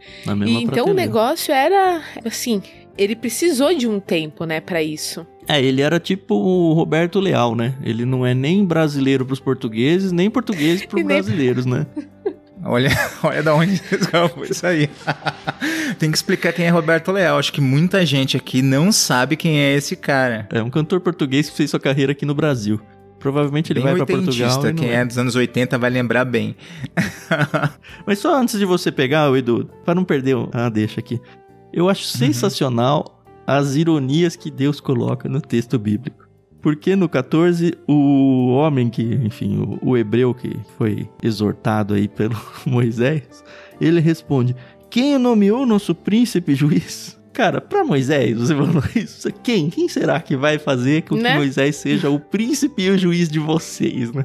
E então o negócio era assim, ele precisou de um tempo, né, para isso. É, ele era tipo o Roberto Leal, né? Ele não é nem brasileiro pros portugueses, nem português pros brasileiros, né? Olha, olha da onde foi isso aí. Tem que explicar quem é Roberto Leal. Acho que muita gente aqui não sabe quem é esse cara. É um cantor português que fez sua carreira aqui no Brasil. Provavelmente ele bem vai para Portugal. Quem é dos anos 80 vai lembrar bem. Mas só antes de você pegar, Edu, para não perder a deixa aqui. Eu acho uhum. sensacional as ironias que Deus coloca no texto bíblico. Porque no 14, o homem que, enfim, o, o hebreu que foi exortado aí pelo Moisés, ele responde: Quem nomeou nosso príncipe juiz? Cara, para Moisés, você falou isso. Quem? Quem será que vai fazer com né? que Moisés seja o príncipe e o juiz de vocês, né?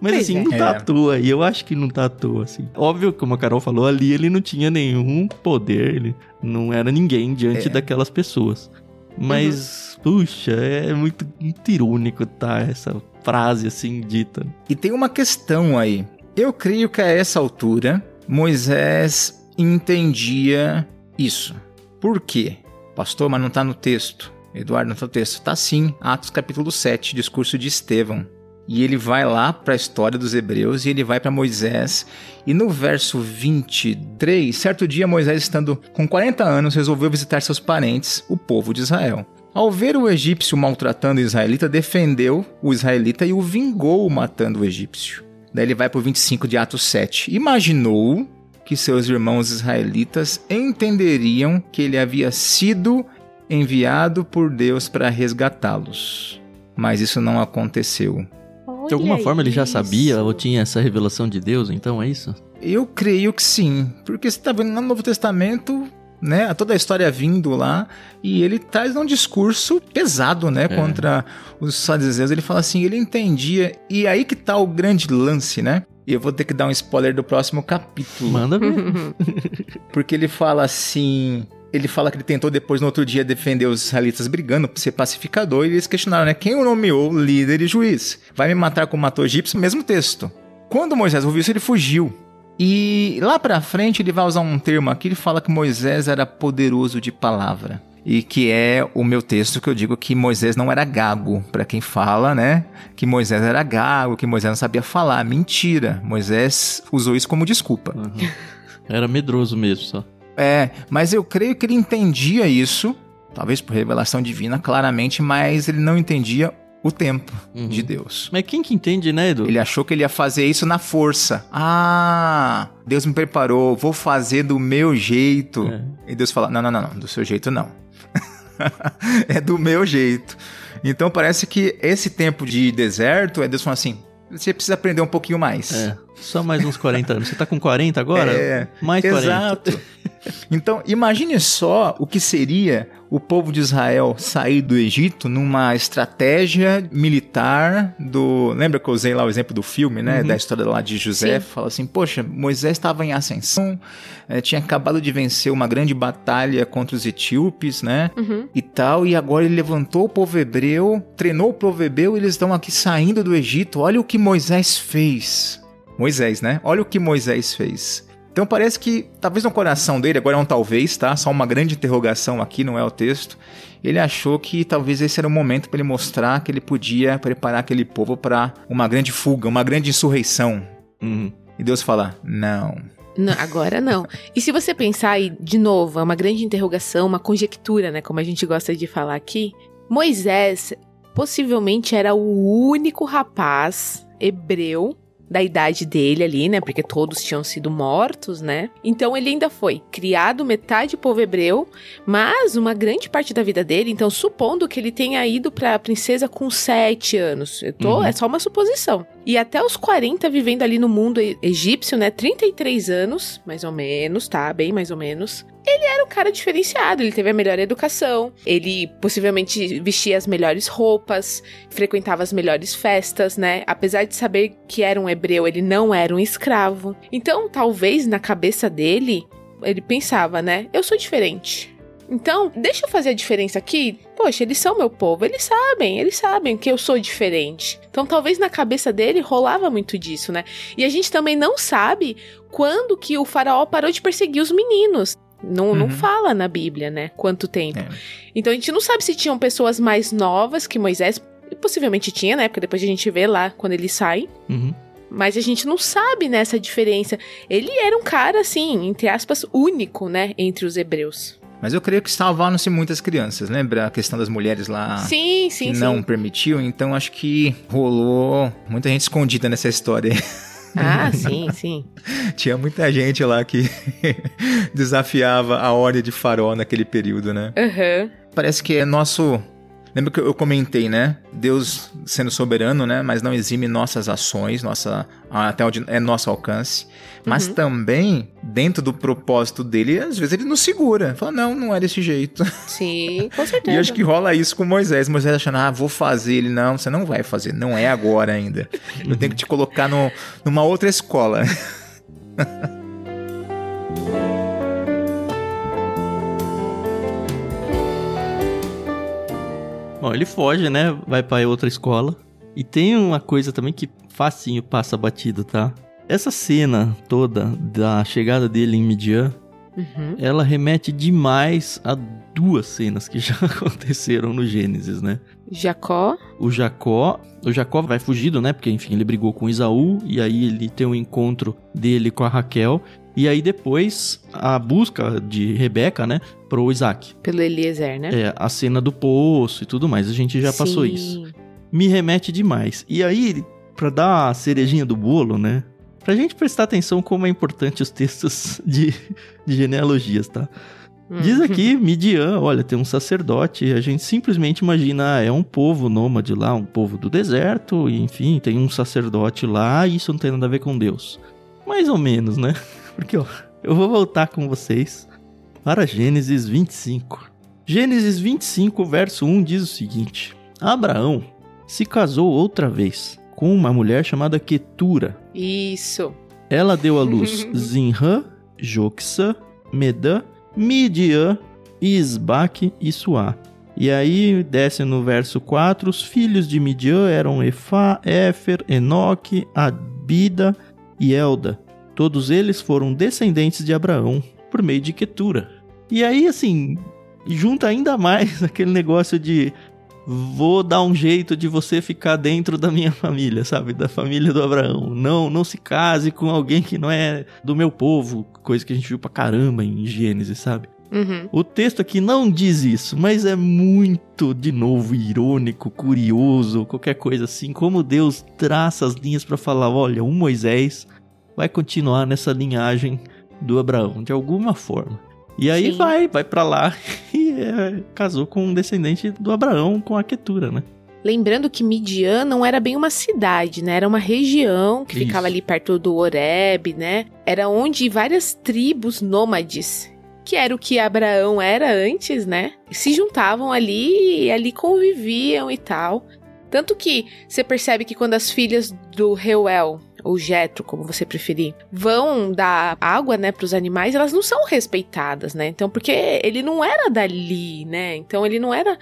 Mas pois assim, é. não tá é. à toa. E eu acho que não tá à toa, assim. Óbvio, como a Carol falou, ali ele não tinha nenhum poder. Ele não era ninguém diante é. daquelas pessoas. Mas, uhum. puxa, é muito, muito irônico, tá? Essa frase assim dita. E tem uma questão aí. Eu creio que a essa altura, Moisés entendia isso. Por quê? Pastor, mas não tá no texto. Eduardo, não tá no texto. Tá sim, Atos capítulo 7, discurso de Estevão. E ele vai lá para a história dos hebreus e ele vai para Moisés. E no verso 23, certo dia Moisés, estando com 40 anos, resolveu visitar seus parentes, o povo de Israel. Ao ver o egípcio maltratando o israelita, defendeu o israelita e o vingou matando o egípcio. Daí ele vai para o 25 de Atos 7. Imaginou que seus irmãos israelitas entenderiam que ele havia sido enviado por Deus para resgatá-los. Mas isso não aconteceu. De alguma forma ele já sabia ou tinha essa revelação de Deus, então é isso? Eu creio que sim, porque você está vendo no Novo Testamento, né, toda a história vindo lá, e ele traz um discurso pesado, né, é. contra os saduceus. Ele fala assim, ele entendia, e aí que tá o grande lance, né? E eu vou ter que dar um spoiler do próximo capítulo. Manda ver. porque ele fala assim, ele fala que ele tentou depois no outro dia defender os israelitas brigando por ser pacificador e eles questionaram, né? Quem o nomeou líder e juiz? Vai me matar como matou egípcio? Mesmo texto. Quando Moisés ouviu isso, ele fugiu. E lá pra frente ele vai usar um termo aqui, ele fala que Moisés era poderoso de palavra. E que é o meu texto que eu digo que Moisés não era gago. Para quem fala, né? Que Moisés era gago, que Moisés não sabia falar. Mentira. Moisés usou isso como desculpa. Uhum. Era medroso mesmo, só. É, mas eu creio que ele entendia isso, talvez por revelação divina, claramente, mas ele não entendia o tempo uhum. de Deus. Mas quem que entende, né, Edu? Ele achou que ele ia fazer isso na força. Ah, Deus me preparou, vou fazer do meu jeito. É. E Deus fala: não, não, não, não, do seu jeito não. é do meu jeito. Então parece que esse tempo de deserto é Deus falando assim: você precisa aprender um pouquinho mais. É, só mais uns 40 anos. Você tá com 40 agora? É, mais 40. Exato. Então, imagine só o que seria o povo de Israel sair do Egito numa estratégia militar do. Lembra que eu usei lá o exemplo do filme, né? Uhum. Da história lá de José? Sim. Fala assim: poxa, Moisés estava em ascensão, é, tinha acabado de vencer uma grande batalha contra os etíopes, né? Uhum. E tal, e agora ele levantou o povo hebreu, treinou o povo hebreu, e eles estão aqui saindo do Egito. Olha o que Moisés fez. Moisés, né? Olha o que Moisés fez. Então parece que, talvez no coração dele, agora é um talvez, tá? Só uma grande interrogação aqui, não é o texto. Ele achou que talvez esse era o momento para ele mostrar que ele podia preparar aquele povo para uma grande fuga, uma grande insurreição. Uhum. E Deus fala: não. Não, agora não. E se você pensar aí, de novo, é uma grande interrogação, uma conjectura, né? Como a gente gosta de falar aqui. Moisés possivelmente era o único rapaz hebreu da idade dele ali, né? Porque todos tinham sido mortos, né? Então ele ainda foi criado metade povo hebreu, mas uma grande parte da vida dele, então supondo que ele tenha ido para a princesa com sete anos, eu tô, uhum. é só uma suposição. E até os 40 vivendo ali no mundo egípcio, né? 33 anos, mais ou menos, tá? Bem mais ou menos ele era um cara diferenciado, ele teve a melhor educação, ele possivelmente vestia as melhores roupas, frequentava as melhores festas, né? Apesar de saber que era um hebreu, ele não era um escravo. Então, talvez na cabeça dele, ele pensava, né? Eu sou diferente. Então, deixa eu fazer a diferença aqui. Poxa, eles são meu povo, eles sabem, eles sabem que eu sou diferente. Então talvez na cabeça dele rolava muito disso, né? E a gente também não sabe quando que o faraó parou de perseguir os meninos. Não, uhum. não fala na Bíblia, né? Quanto tempo. É. Então a gente não sabe se tinham pessoas mais novas que Moisés. Possivelmente tinha, né? Porque depois a gente vê lá quando ele sai. Uhum. Mas a gente não sabe nessa né, diferença. Ele era um cara, assim, entre aspas, único, né? Entre os hebreus. Mas eu creio que salvaram-se muitas crianças. Lembra a questão das mulheres lá sim, sim, que não sim. permitiu? Então acho que rolou muita gente escondida nessa história. Ah, sim, sim. Tinha muita gente lá que desafiava a ordem de farol naquele período, né? Uhum. Parece que é nosso Lembra que eu comentei, né? Deus sendo soberano, né? Mas não exime nossas ações, nossa até onde é nosso alcance. Mas uhum. também, dentro do propósito dele, às vezes ele nos segura. Fala, não, não é desse jeito. Sim, com certeza. e acho que rola isso com Moisés. Moisés achando, ah, vou fazer. Ele, não, você não vai fazer. Não é agora ainda. Eu tenho que te colocar no, numa outra escola. Bom, ele foge, né? Vai para outra escola. E tem uma coisa também que facinho passa batido, tá? Essa cena toda da chegada dele em Midian, uhum. ela remete demais a duas cenas que já aconteceram no Gênesis, né? Jacó. O Jacó. O Jacó vai fugido, né? Porque, enfim, ele brigou com Isaú. E aí ele tem um encontro dele com a Raquel. E aí depois a busca de Rebeca, né, pro Isaac. Pelo Eliezer, né? É, a cena do poço e tudo mais, a gente já Sim. passou isso. Me remete demais. E aí, para dar a cerejinha do bolo, né, pra gente prestar atenção como é importante os textos de, de genealogias, tá? Hum. Diz aqui, Midian, olha, tem um sacerdote, a gente simplesmente imagina, ah, é um povo nômade lá, um povo do deserto, enfim, tem um sacerdote lá, e isso não tem nada a ver com Deus. Mais ou menos, né? Porque ó, eu vou voltar com vocês para Gênesis 25. Gênesis 25, verso 1 diz o seguinte: Abraão se casou outra vez com uma mulher chamada Ketura. Isso. Ela deu à luz Zinrã, Joxã, Medã, Midian, Isbaque e Suá. E aí desce no verso 4: os filhos de Midian eram Efá, Éfer, Enoque, Abida e Elda. Todos eles foram descendentes de Abraão por meio de Ketura. E aí, assim, junta ainda mais aquele negócio de vou dar um jeito de você ficar dentro da minha família, sabe? Da família do Abraão. Não, não se case com alguém que não é do meu povo, coisa que a gente viu pra caramba em Gênesis, sabe? Uhum. O texto aqui não diz isso, mas é muito, de novo, irônico, curioso, qualquer coisa assim. Como Deus traça as linhas para falar: olha, o Moisés vai continuar nessa linhagem do Abraão, de alguma forma. E aí Sim. vai, vai para lá e é, casou com um descendente do Abraão, com a Ketura, né? Lembrando que Midian não era bem uma cidade, né? Era uma região que Isso. ficava ali perto do Oreb, né? Era onde várias tribos nômades, que era o que Abraão era antes, né? Se juntavam ali e ali conviviam e tal. Tanto que você percebe que quando as filhas do Reuel ou Jetro, como você preferir, vão dar água, né, para os animais, elas não são respeitadas, né? Então, porque ele não era dali, né? Então, ele não era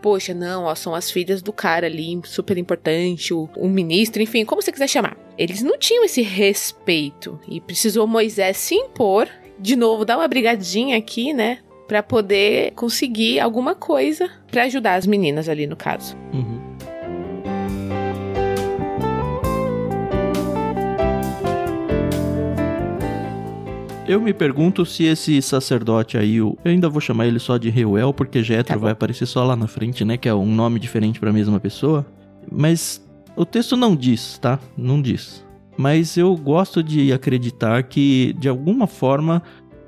poxa, não, ó, são as filhas do cara ali, super importante, o, o, ministro, enfim, como você quiser chamar. Eles não tinham esse respeito e precisou Moisés se impor, de novo, dar uma brigadinha aqui, né, para poder conseguir alguma coisa para ajudar as meninas ali no caso. Uhum. Eu me pergunto se esse sacerdote aí, eu ainda vou chamar ele só de Reuel, porque Jetro tá vai aparecer só lá na frente, né? Que é um nome diferente para a mesma pessoa. Mas o texto não diz, tá? Não diz. Mas eu gosto de acreditar que, de alguma forma,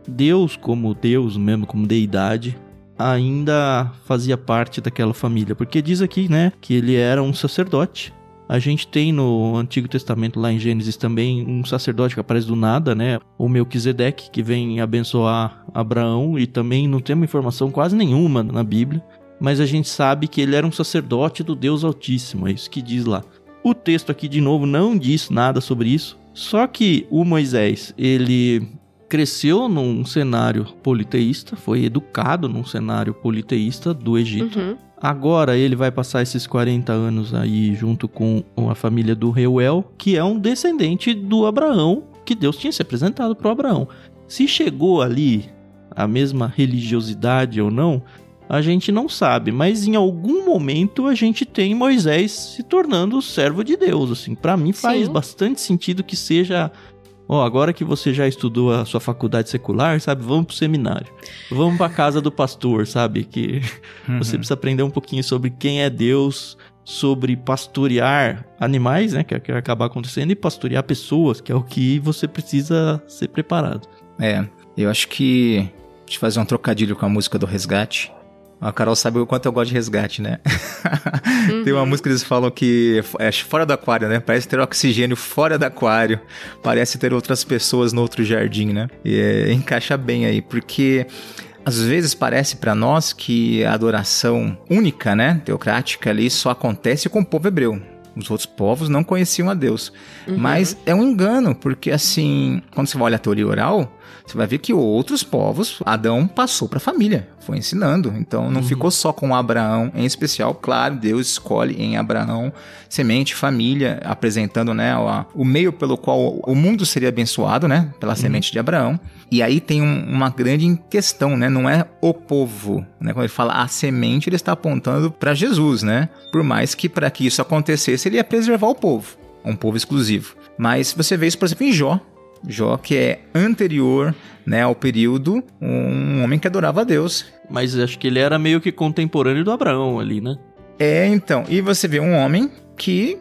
Deus, como Deus mesmo, como deidade, ainda fazia parte daquela família. Porque diz aqui, né, que ele era um sacerdote. A gente tem no Antigo Testamento, lá em Gênesis também, um sacerdote que aparece do nada, né? O Melquisedeque, que vem abençoar Abraão, e também não temos informação quase nenhuma na Bíblia, mas a gente sabe que ele era um sacerdote do Deus Altíssimo, é isso que diz lá. O texto aqui, de novo, não diz nada sobre isso, só que o Moisés, ele cresceu num cenário politeísta, foi educado num cenário politeísta do Egito. Uhum. Agora ele vai passar esses 40 anos aí junto com a família do Reuel, que é um descendente do Abraão, que Deus tinha se apresentado para Abraão. Se chegou ali a mesma religiosidade ou não, a gente não sabe, mas em algum momento a gente tem Moisés se tornando servo de Deus, assim. Para mim faz Sim. bastante sentido que seja Ó, agora que você já estudou a sua faculdade secular, sabe? Vamos pro seminário. Vamos pra casa do pastor, sabe? Que você Uhum. precisa aprender um pouquinho sobre quem é Deus, sobre pastorear animais, né? Que é o que vai acabar acontecendo, e pastorear pessoas, que é o que você precisa ser preparado. É, eu acho que. Deixa eu fazer um trocadilho com a música do Resgate. A Carol sabe o quanto eu gosto de resgate, né? Tem uma música que eles falam que é fora do aquário, né? Parece ter oxigênio fora do aquário. Parece ter outras pessoas no outro jardim, né? E é, encaixa bem aí, porque às vezes parece pra nós que a adoração única, né, teocrática ali só acontece com o povo hebreu. Os outros povos não conheciam a Deus. Mas é um engano, porque assim, quando você vai olhar a teoria oral, você vai ver que outros povos, Adão passou para a família, foi ensinando. Então não ficou só com Abraão em especial. Claro, Deus escolhe em Abraão semente, família, apresentando né, o, o meio pelo qual o mundo seria abençoado, né, pela semente de Abraão. E aí tem um- uma grande questão, né? Não é o povo, né? Quando ele fala a semente, ele está apontando para Jesus, né? Por mais que para que isso acontecesse, ele ia preservar o povo, um povo exclusivo. Mas você vê isso, por exemplo, em Jó. Jó, que é anterior, né, ao período, um homem que adorava a Deus. Mas acho que ele era meio que contemporâneo do Abraão ali, né? É, então, e você vê um homem que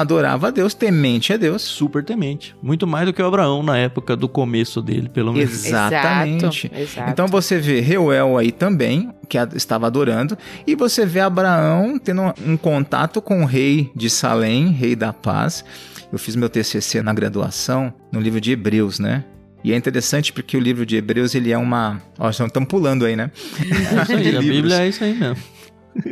adorava a Deus, temente a Deus. Super temente. Muito mais do que o Abraão na época do começo dele, pelo menos. Exatamente. Exato, exato. Então você vê Reuel aí também, que estava adorando, e você vê Abraão tendo um, contato com o rei de Salém, rei da paz. Eu fiz meu TCC na graduação no livro de Hebreus, né? E é interessante porque o livro de Hebreus, ele é uma... Ó, estamos pulando aí, né? É isso aí, a. Bíblia é isso aí mesmo.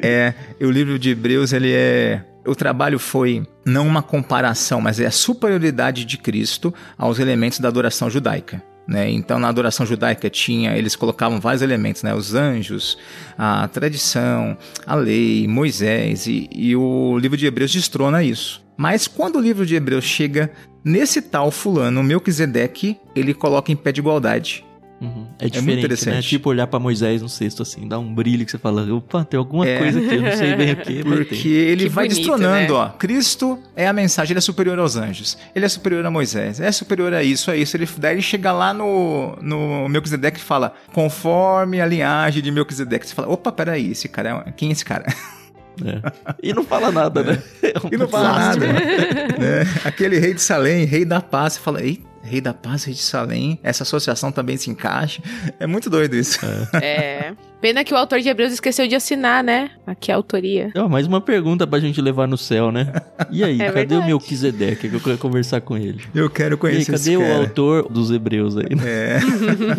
É, o livro de Hebreus, ele é. O trabalho foi não uma comparação, mas é a superioridade de Cristo aos elementos da adoração judaica. Né? Então, na adoração judaica tinha, eles colocavam vários elementos, né? Os anjos, a tradição, a lei, Moisés, e, e o livro de Hebreus destrona isso. Mas quando o livro de Hebreus chega nesse tal fulano, Melquisedeque, ele coloca em pé de igualdade. Uhum. É diferente, né? interessante. Tipo olhar pra Moisés no cesto assim, dá um brilho que você fala, opa, tem alguma É. coisa aqui, eu não sei bem o que, mas Porque tem. ele Que vai bonito, destronando, né? ó. Cristo é a mensagem, ele é superior aos anjos. Ele é superior a Moisés. É superior a isso, a isso. Ele, daí ele chega lá no, no Melquisedeque e fala, conforme a linhagem de Melquisedeque. Você fala, opa, peraí, esse cara é... Quem é esse cara? É. E não fala nada, né? É um E não fala nada. né? Aquele rei de Salém, rei da paz. Você fala, ei, rei da paz, rei de Salém. Essa associação também se encaixa. É muito doido isso. É. Pena que o autor de Hebreus esqueceu de assinar, né? Aqui a autoria. Ó, mais uma pergunta pra gente levar no céu, né? E aí, É cadê verdade. o Melquisedeque? Que eu quero conversar com ele. Eu quero E aí, conhecer cadê esse o cara. autor dos hebreus aí? né? É,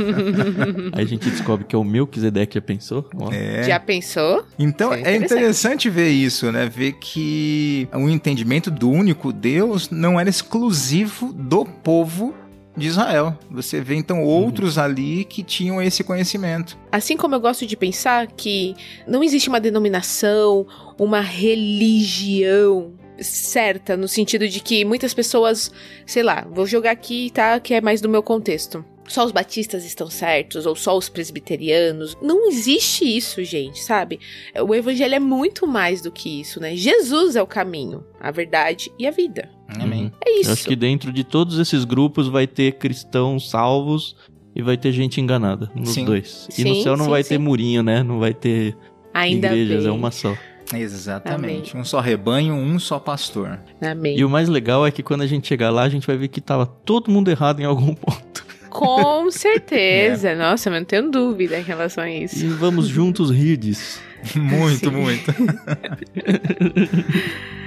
Aí a gente descobre que é o Melquisedeque, já pensou? Ó. é. Já pensou? Então Isso é é interessante. interessante ver isso, né? Ver que o entendimento do único Deus não era exclusivo do povo de Israel. Você vê então outros ali que tinham esse conhecimento. Assim como eu gosto de pensar que não existe uma denominação, uma religião certa, no sentido de que muitas pessoas, sei lá, vou jogar aqui, tá? Que é mais do meu contexto. Só os batistas estão certos, ou só os presbiterianos. Não existe isso, gente, sabe? O evangelho é muito mais do que isso, né? Jesus é o caminho, a verdade e a vida. Amém. É Eu isso. acho que dentro de todos esses grupos vai ter cristãos salvos e vai ter gente enganada nos Sim. dois. E Sim, no céu não sim, vai sim. ter murinho, né? Não vai ter Ainda igrejas, bem. é uma só. Exatamente. Um só rebanho, um só pastor. Amém. E o mais legal é que quando a gente chegar lá, a gente vai ver que tava todo mundo errado em algum ponto. Com certeza. Nossa, eu não tenho dúvida em relação a isso. E vamos juntos rir disso. Muito, Sim. muito.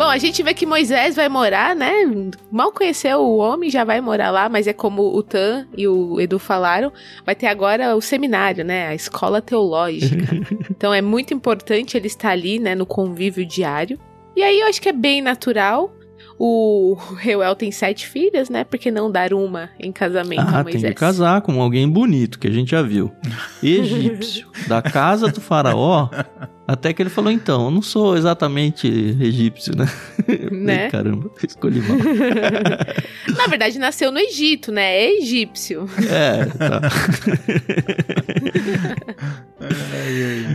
Bom, a gente vê que Moisés vai morar, né? Mal conheceu o homem, já vai morar lá, mas é como o Tan e o Edu falaram, vai ter agora o seminário, né? A escola teológica. então é muito importante ele estar ali, né? No convívio diário. E aí eu acho que é bem natural. O Reuel tem sete filhas, né? Por que não dar uma em casamento Ah, a tem Moisés? que casar com alguém bonito, que a gente já viu. Egípcio. da casa do faraó. Até que ele falou, então, eu não sou exatamente egípcio, né? Né? Caramba, escolhi mal. Na verdade, nasceu no Egito, né? É egípcio. É, tá.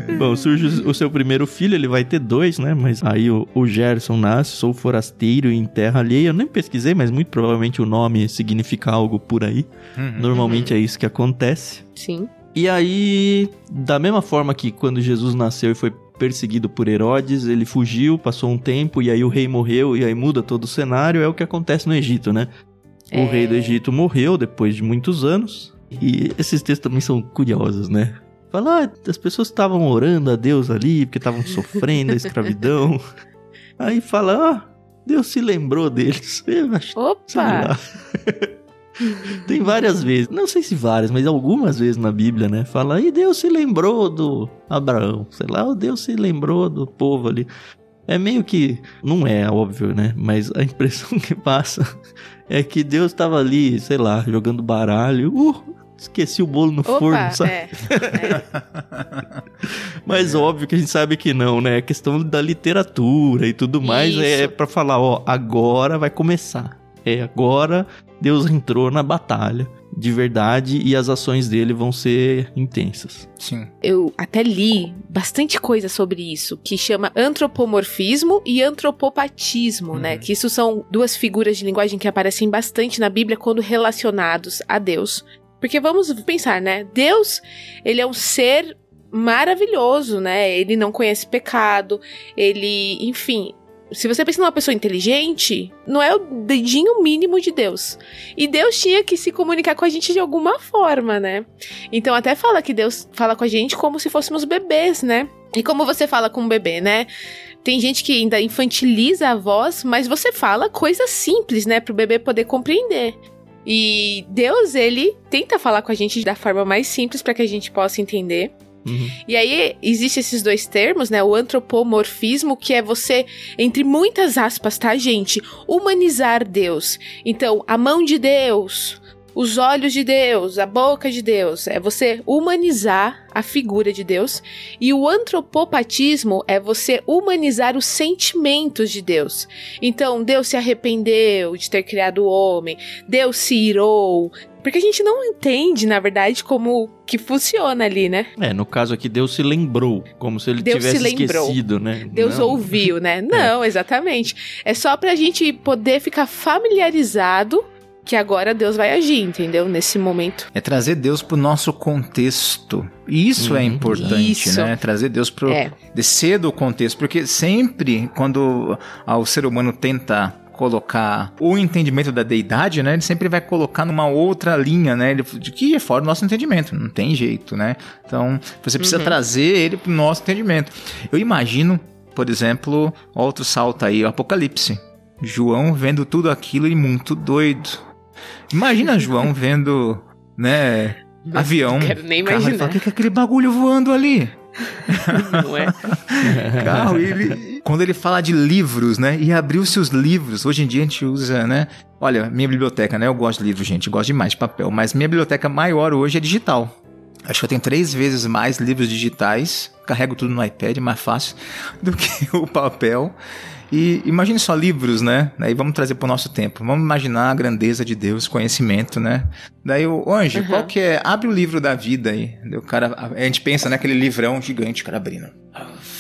Bom, surge o seu primeiro filho, ele vai ter dois, né? Mas aí o, o Gerson nasce, sou forasteiro em terra alheia. Eu nem pesquisei, mas muito provavelmente o nome significa algo por aí. Uhum. Normalmente é isso que acontece. Sim. E aí, da mesma forma que quando Jesus nasceu e foi perseguido por Herodes, ele fugiu, passou um tempo e aí o rei morreu e aí muda todo o cenário, é o que acontece no Egito, né? O É. rei do Egito morreu depois de muitos anos. E esses textos também são curiosos, né? Fala, ah, as pessoas estavam orando a Deus ali porque estavam sofrendo a escravidão. Aí fala, ah, Deus se lembrou deles. Opa! Tem várias vezes, não sei se várias, mas algumas vezes na Bíblia, né? Fala, e Deus se lembrou do Abraão, sei lá, o Deus se lembrou do povo ali. É meio que, não é óbvio, né? Mas a impressão que passa é que Deus tava ali, sei lá, jogando baralho. Uh, esqueci o bolo no forno, Opa! sabe? É. é. Mas óbvio que a gente sabe que não, né? É questão da literatura e tudo mais. Isso. É pra falar, ó, agora vai começar. É, agora Deus entrou na batalha de verdade e as ações dele vão ser intensas. Sim. Eu até li bastante coisa sobre isso, que chama antropomorfismo e antropopatismo, né? Uhum. Que isso são duas figuras de linguagem que aparecem bastante na Bíblia quando relacionados a Deus. Porque vamos pensar, né? Deus, ele é um ser maravilhoso, né? Ele não conhece pecado, ele, enfim, se você pensa numa pessoa inteligente, não é o dedinho mínimo de Deus. E Deus tinha que se comunicar com a gente de alguma forma, né? Então até fala que Deus fala com a gente como se fôssemos bebês, né? E como você fala com um bebê, né? Tem gente que ainda infantiliza a voz, mas você fala coisas simples, né, pro bebê poder compreender. E Deus, ele tenta falar com a gente da forma mais simples para que a gente possa entender. Uhum. E aí, existem esses dois termos, né? O antropomorfismo, que é você, entre muitas aspas, tá, gente? Humanizar Deus. Então, a mão de Deus, os olhos de Deus, a boca de Deus. É você humanizar a figura de Deus. E o antropopatismo é você humanizar os sentimentos de Deus. Então, Deus se arrependeu de ter criado o homem. Deus se irou. Porque a gente não entende, na verdade, como que funciona ali, né? É, no caso aqui, Deus se lembrou, como se ele Deus se tivesse esquecido, né? Deus Não. ouviu, né? Não, exatamente. É só pra gente poder ficar familiarizado que agora Deus vai agir, entendeu? Nesse momento. É trazer Deus pro nosso contexto. E Isso é Uhum. importante, Isso. né? Trazer Deus pro É. descer do contexto, porque sempre quando o ser humano tenta colocar o entendimento da deidade, né? Ele sempre vai colocar numa outra linha, né? Ele, de que é fora do nosso entendimento, não tem jeito, né? Então, você precisa Uhum. trazer ele pro nosso entendimento. Eu imagino, por exemplo, outro salto aí, o Apocalipse. João vendo tudo aquilo e muito doido. Imagina João vendo, né, avião, Não quero nem ele fala, imaginar. o que é aquele bagulho voando ali? Não é? carro. ele, quando ele fala de livros, né? E abriu-se os livros. Hoje em dia a gente usa, né? Olha, minha biblioteca, né? Eu gosto de livro, gente. Gosto demais de papel. Mas minha biblioteca maior hoje é digital. Acho que eu tenho três vezes mais livros digitais. Carrego tudo no iPad, mais fácil do que o papel. E imagine só livros, né? Daí vamos trazer para o nosso tempo. Vamos imaginar a grandeza de Deus, conhecimento, né? Daí o Anjo, Uhum. qual que é? Abre o livro da vida aí. O cara, a gente pensa naquele livrão gigante, o cara abrindo.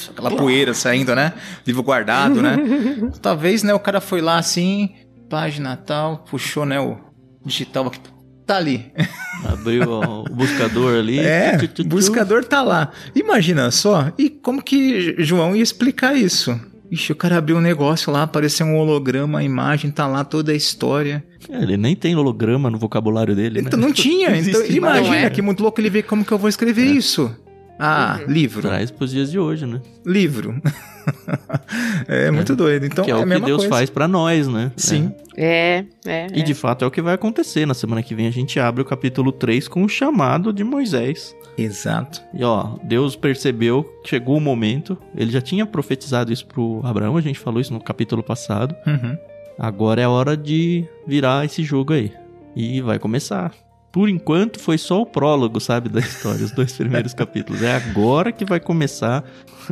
Aquela poeira saindo, né? Livro guardado, né? Talvez, né, o cara foi lá assim, página tal, puxou, né, o digital aqui. Tá ali. Abriu o buscador ali. É, o buscador tá lá. Imagina só. E como que João ia explicar isso? Ixi, o cara abriu um negócio lá, apareceu um holograma, a imagem, tá lá toda a história. É, ele nem tem holograma no vocabulário dele, né? Então não tinha. Não Então, existe imagina mais. que muito louco ele vê como que eu vou escrever isso. Ah, Uhum. livro. Traz pros dias de hoje, né? Livro. é muito doido. Então que é, é, a o que Deus coisa. faz pra nós, né? Sim. É, é. É. E é. de fato é o que vai acontecer. Na semana que vem a gente abre o capítulo 3 com o chamado de Moisés. Exato. E ó, Deus percebeu que chegou o momento. Ele já tinha profetizado isso pro Abraão, a gente falou isso no capítulo passado. Uhum. Agora é a hora de virar esse jogo aí. E vai começar. Por enquanto foi só o prólogo, sabe, da história, os dois primeiros capítulos. É agora que vai começar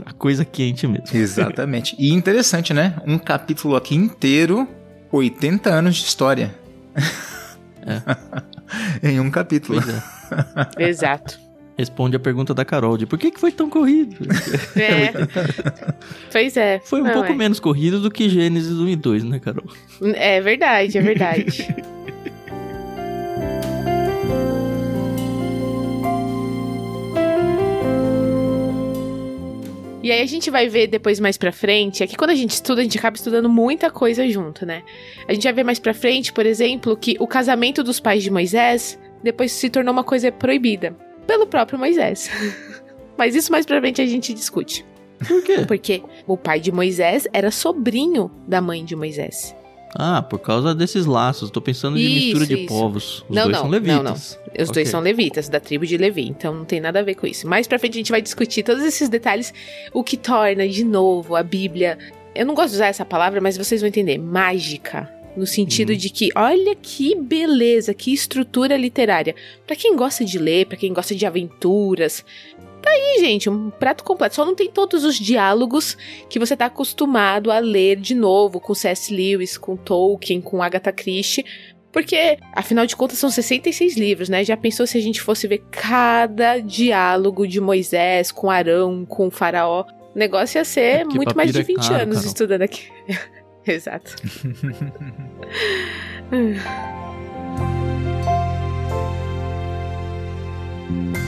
a coisa quente mesmo. Exatamente. E interessante, né? Um capítulo aqui inteiro, 80 anos de história. em um capítulo. É. Exato. Responde a pergunta da Carol de por que, que foi tão corrido? É. pois é. Foi um Não, pouco é. menos corrido do que Gênesis 1 e 2, né, Carol? É verdade, é verdade. E aí a gente vai ver depois mais pra frente, é que quando a gente estuda, a gente acaba estudando muita coisa junto, né? A gente vai ver mais pra frente, por exemplo, que o casamento dos pais de Moisés depois se tornou uma coisa proibida pelo próprio Moisés. Mas isso mais pra frente a gente discute. Por quê? Porque o pai de Moisés era sobrinho da mãe de Moisés. Ah, por causa desses laços. Tô pensando de Isso, mistura de isso. povos. Os Não, dois não, são não, levitas. Os Ok. dois são levitas, da tribo de Levi, então não tem nada a ver com isso. Mais pra frente a gente vai discutir todos esses detalhes, o que torna, de novo, a Bíblia. Eu não gosto de usar essa palavra, mas vocês vão entender. Mágica. No sentido Uhum. de que, olha que beleza, que estrutura literária. Pra quem gosta de ler, pra quem gosta de aventuras. Tá aí, gente, um prato completo. Só não tem todos os diálogos que você tá acostumado a ler de novo com C.S. Lewis, com Tolkien, com Agatha Christie. Porque, afinal de contas, são 66 livros, né? Já pensou se a gente fosse ver cada diálogo de Moisés com Arão, com o Faraó? O negócio ia ser É muito mais de papiro é 20 caro, anos Carol. estudando aqui. Exato.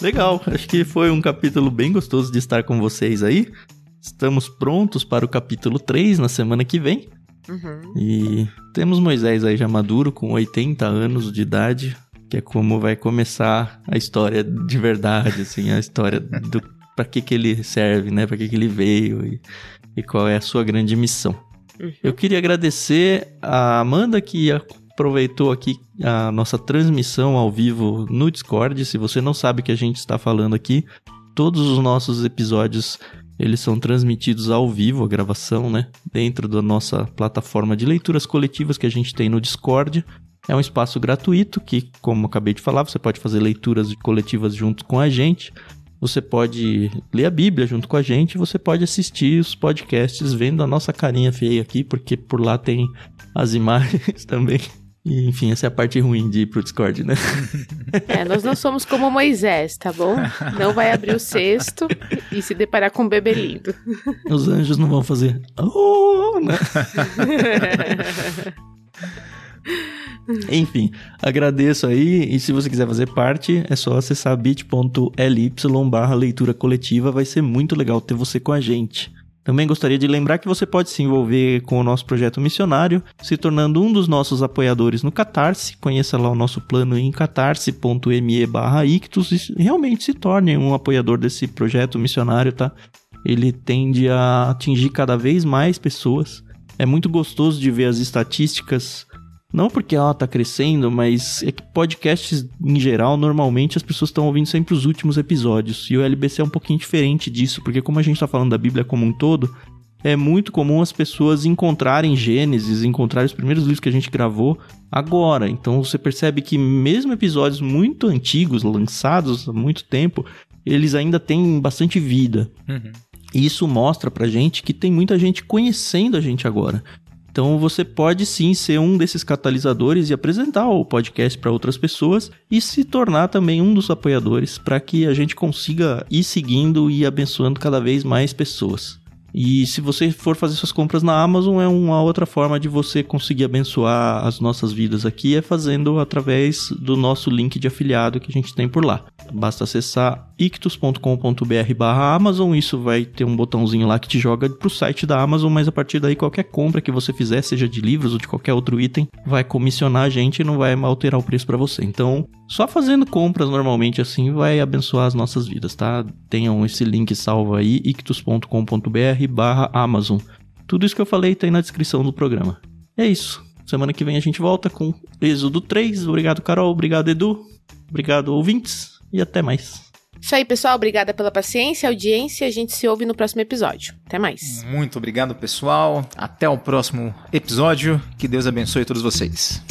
Legal, acho que foi um capítulo bem gostoso de estar com vocês aí. Estamos prontos para o capítulo 3 na semana que vem. Uhum. E temos Moisés aí já maduro, com 80 anos de idade, que é como vai começar a história de verdade, assim, a história do para que que ele serve, né? Para que que ele veio e, e qual é a sua grande missão. Uhum. Eu queria agradecer a Amanda que aproveitou aqui a nossa transmissão ao vivo no Discord. Se você não sabe o que a gente está falando aqui, todos os nossos episódios eles são transmitidos ao vivo, a gravação, né? Dentro da nossa plataforma de leituras coletivas que a gente tem no Discord. É um espaço gratuito que, como acabei de falar, você pode fazer leituras coletivas junto com a gente. Você pode ler a Bíblia junto com a gente, você pode assistir os podcasts vendo a nossa carinha feia aqui, porque por lá tem as imagens também. E, enfim, essa é a parte ruim de ir pro Discord, né? É, nós não somos como Moisés, tá bom? Não vai abrir o cesto e se deparar com um bebê lindo. Os anjos não vão fazer. Oh, né? Enfim, agradeço aí. E se você quiser fazer parte, é só acessar bit.ly barra leitura coletiva. Vai ser muito legal ter você com a gente. Também gostaria de lembrar que você pode se envolver com o nosso projeto missionário, se tornando um dos nossos apoiadores no Catarse. Conheça lá o nosso plano em catarse.me barra ictus e realmente se torne um apoiador desse projeto missionário, tá? Ele tende a atingir cada vez mais pessoas. É muito gostoso de ver as estatísticas não porque ela tá crescendo, mas é que podcasts em geral, normalmente as pessoas estão ouvindo sempre os últimos episódios. E o LBC é um pouquinho diferente disso, porque como a gente tá falando da Bíblia como um todo, é muito comum as pessoas encontrarem Gênesis, encontrarem os primeiros livros que a gente gravou agora. Então você percebe que mesmo episódios muito antigos, lançados há muito tempo, eles ainda têm bastante vida. Uhum. E isso mostra pra gente que tem muita gente conhecendo a gente agora. Então você pode sim ser um desses catalisadores e apresentar o podcast para outras pessoas e se tornar também um dos apoiadores para que a gente consiga ir seguindo e abençoando cada vez mais pessoas. E se você for fazer suas compras na Amazon, é uma outra forma de você conseguir abençoar as nossas vidas aqui, é fazendo através do nosso link de afiliado que a gente tem por lá. Basta acessar ictus.com.br barra Amazon, isso vai ter um botãozinho lá que te joga pro site da Amazon, mas a partir daí qualquer compra que você fizer, seja de livros ou de qualquer outro item, vai comissionar a gente e não vai alterar o preço para você. Então, só fazendo compras normalmente assim vai abençoar as nossas vidas, tá? Tenham esse link salvo aí, ictus.com.br barra Amazon. Tudo isso que eu falei tá aí na descrição do programa. É isso. Semana que vem a gente volta com Êxodo 3. Obrigado, Carol. Obrigado, Edu. Obrigado, ouvintes. E até mais. Isso aí, pessoal. Obrigada pela paciência, audiência. A gente se ouve no próximo episódio. Até mais. Muito obrigado, pessoal. Até o próximo episódio. Que Deus abençoe todos vocês.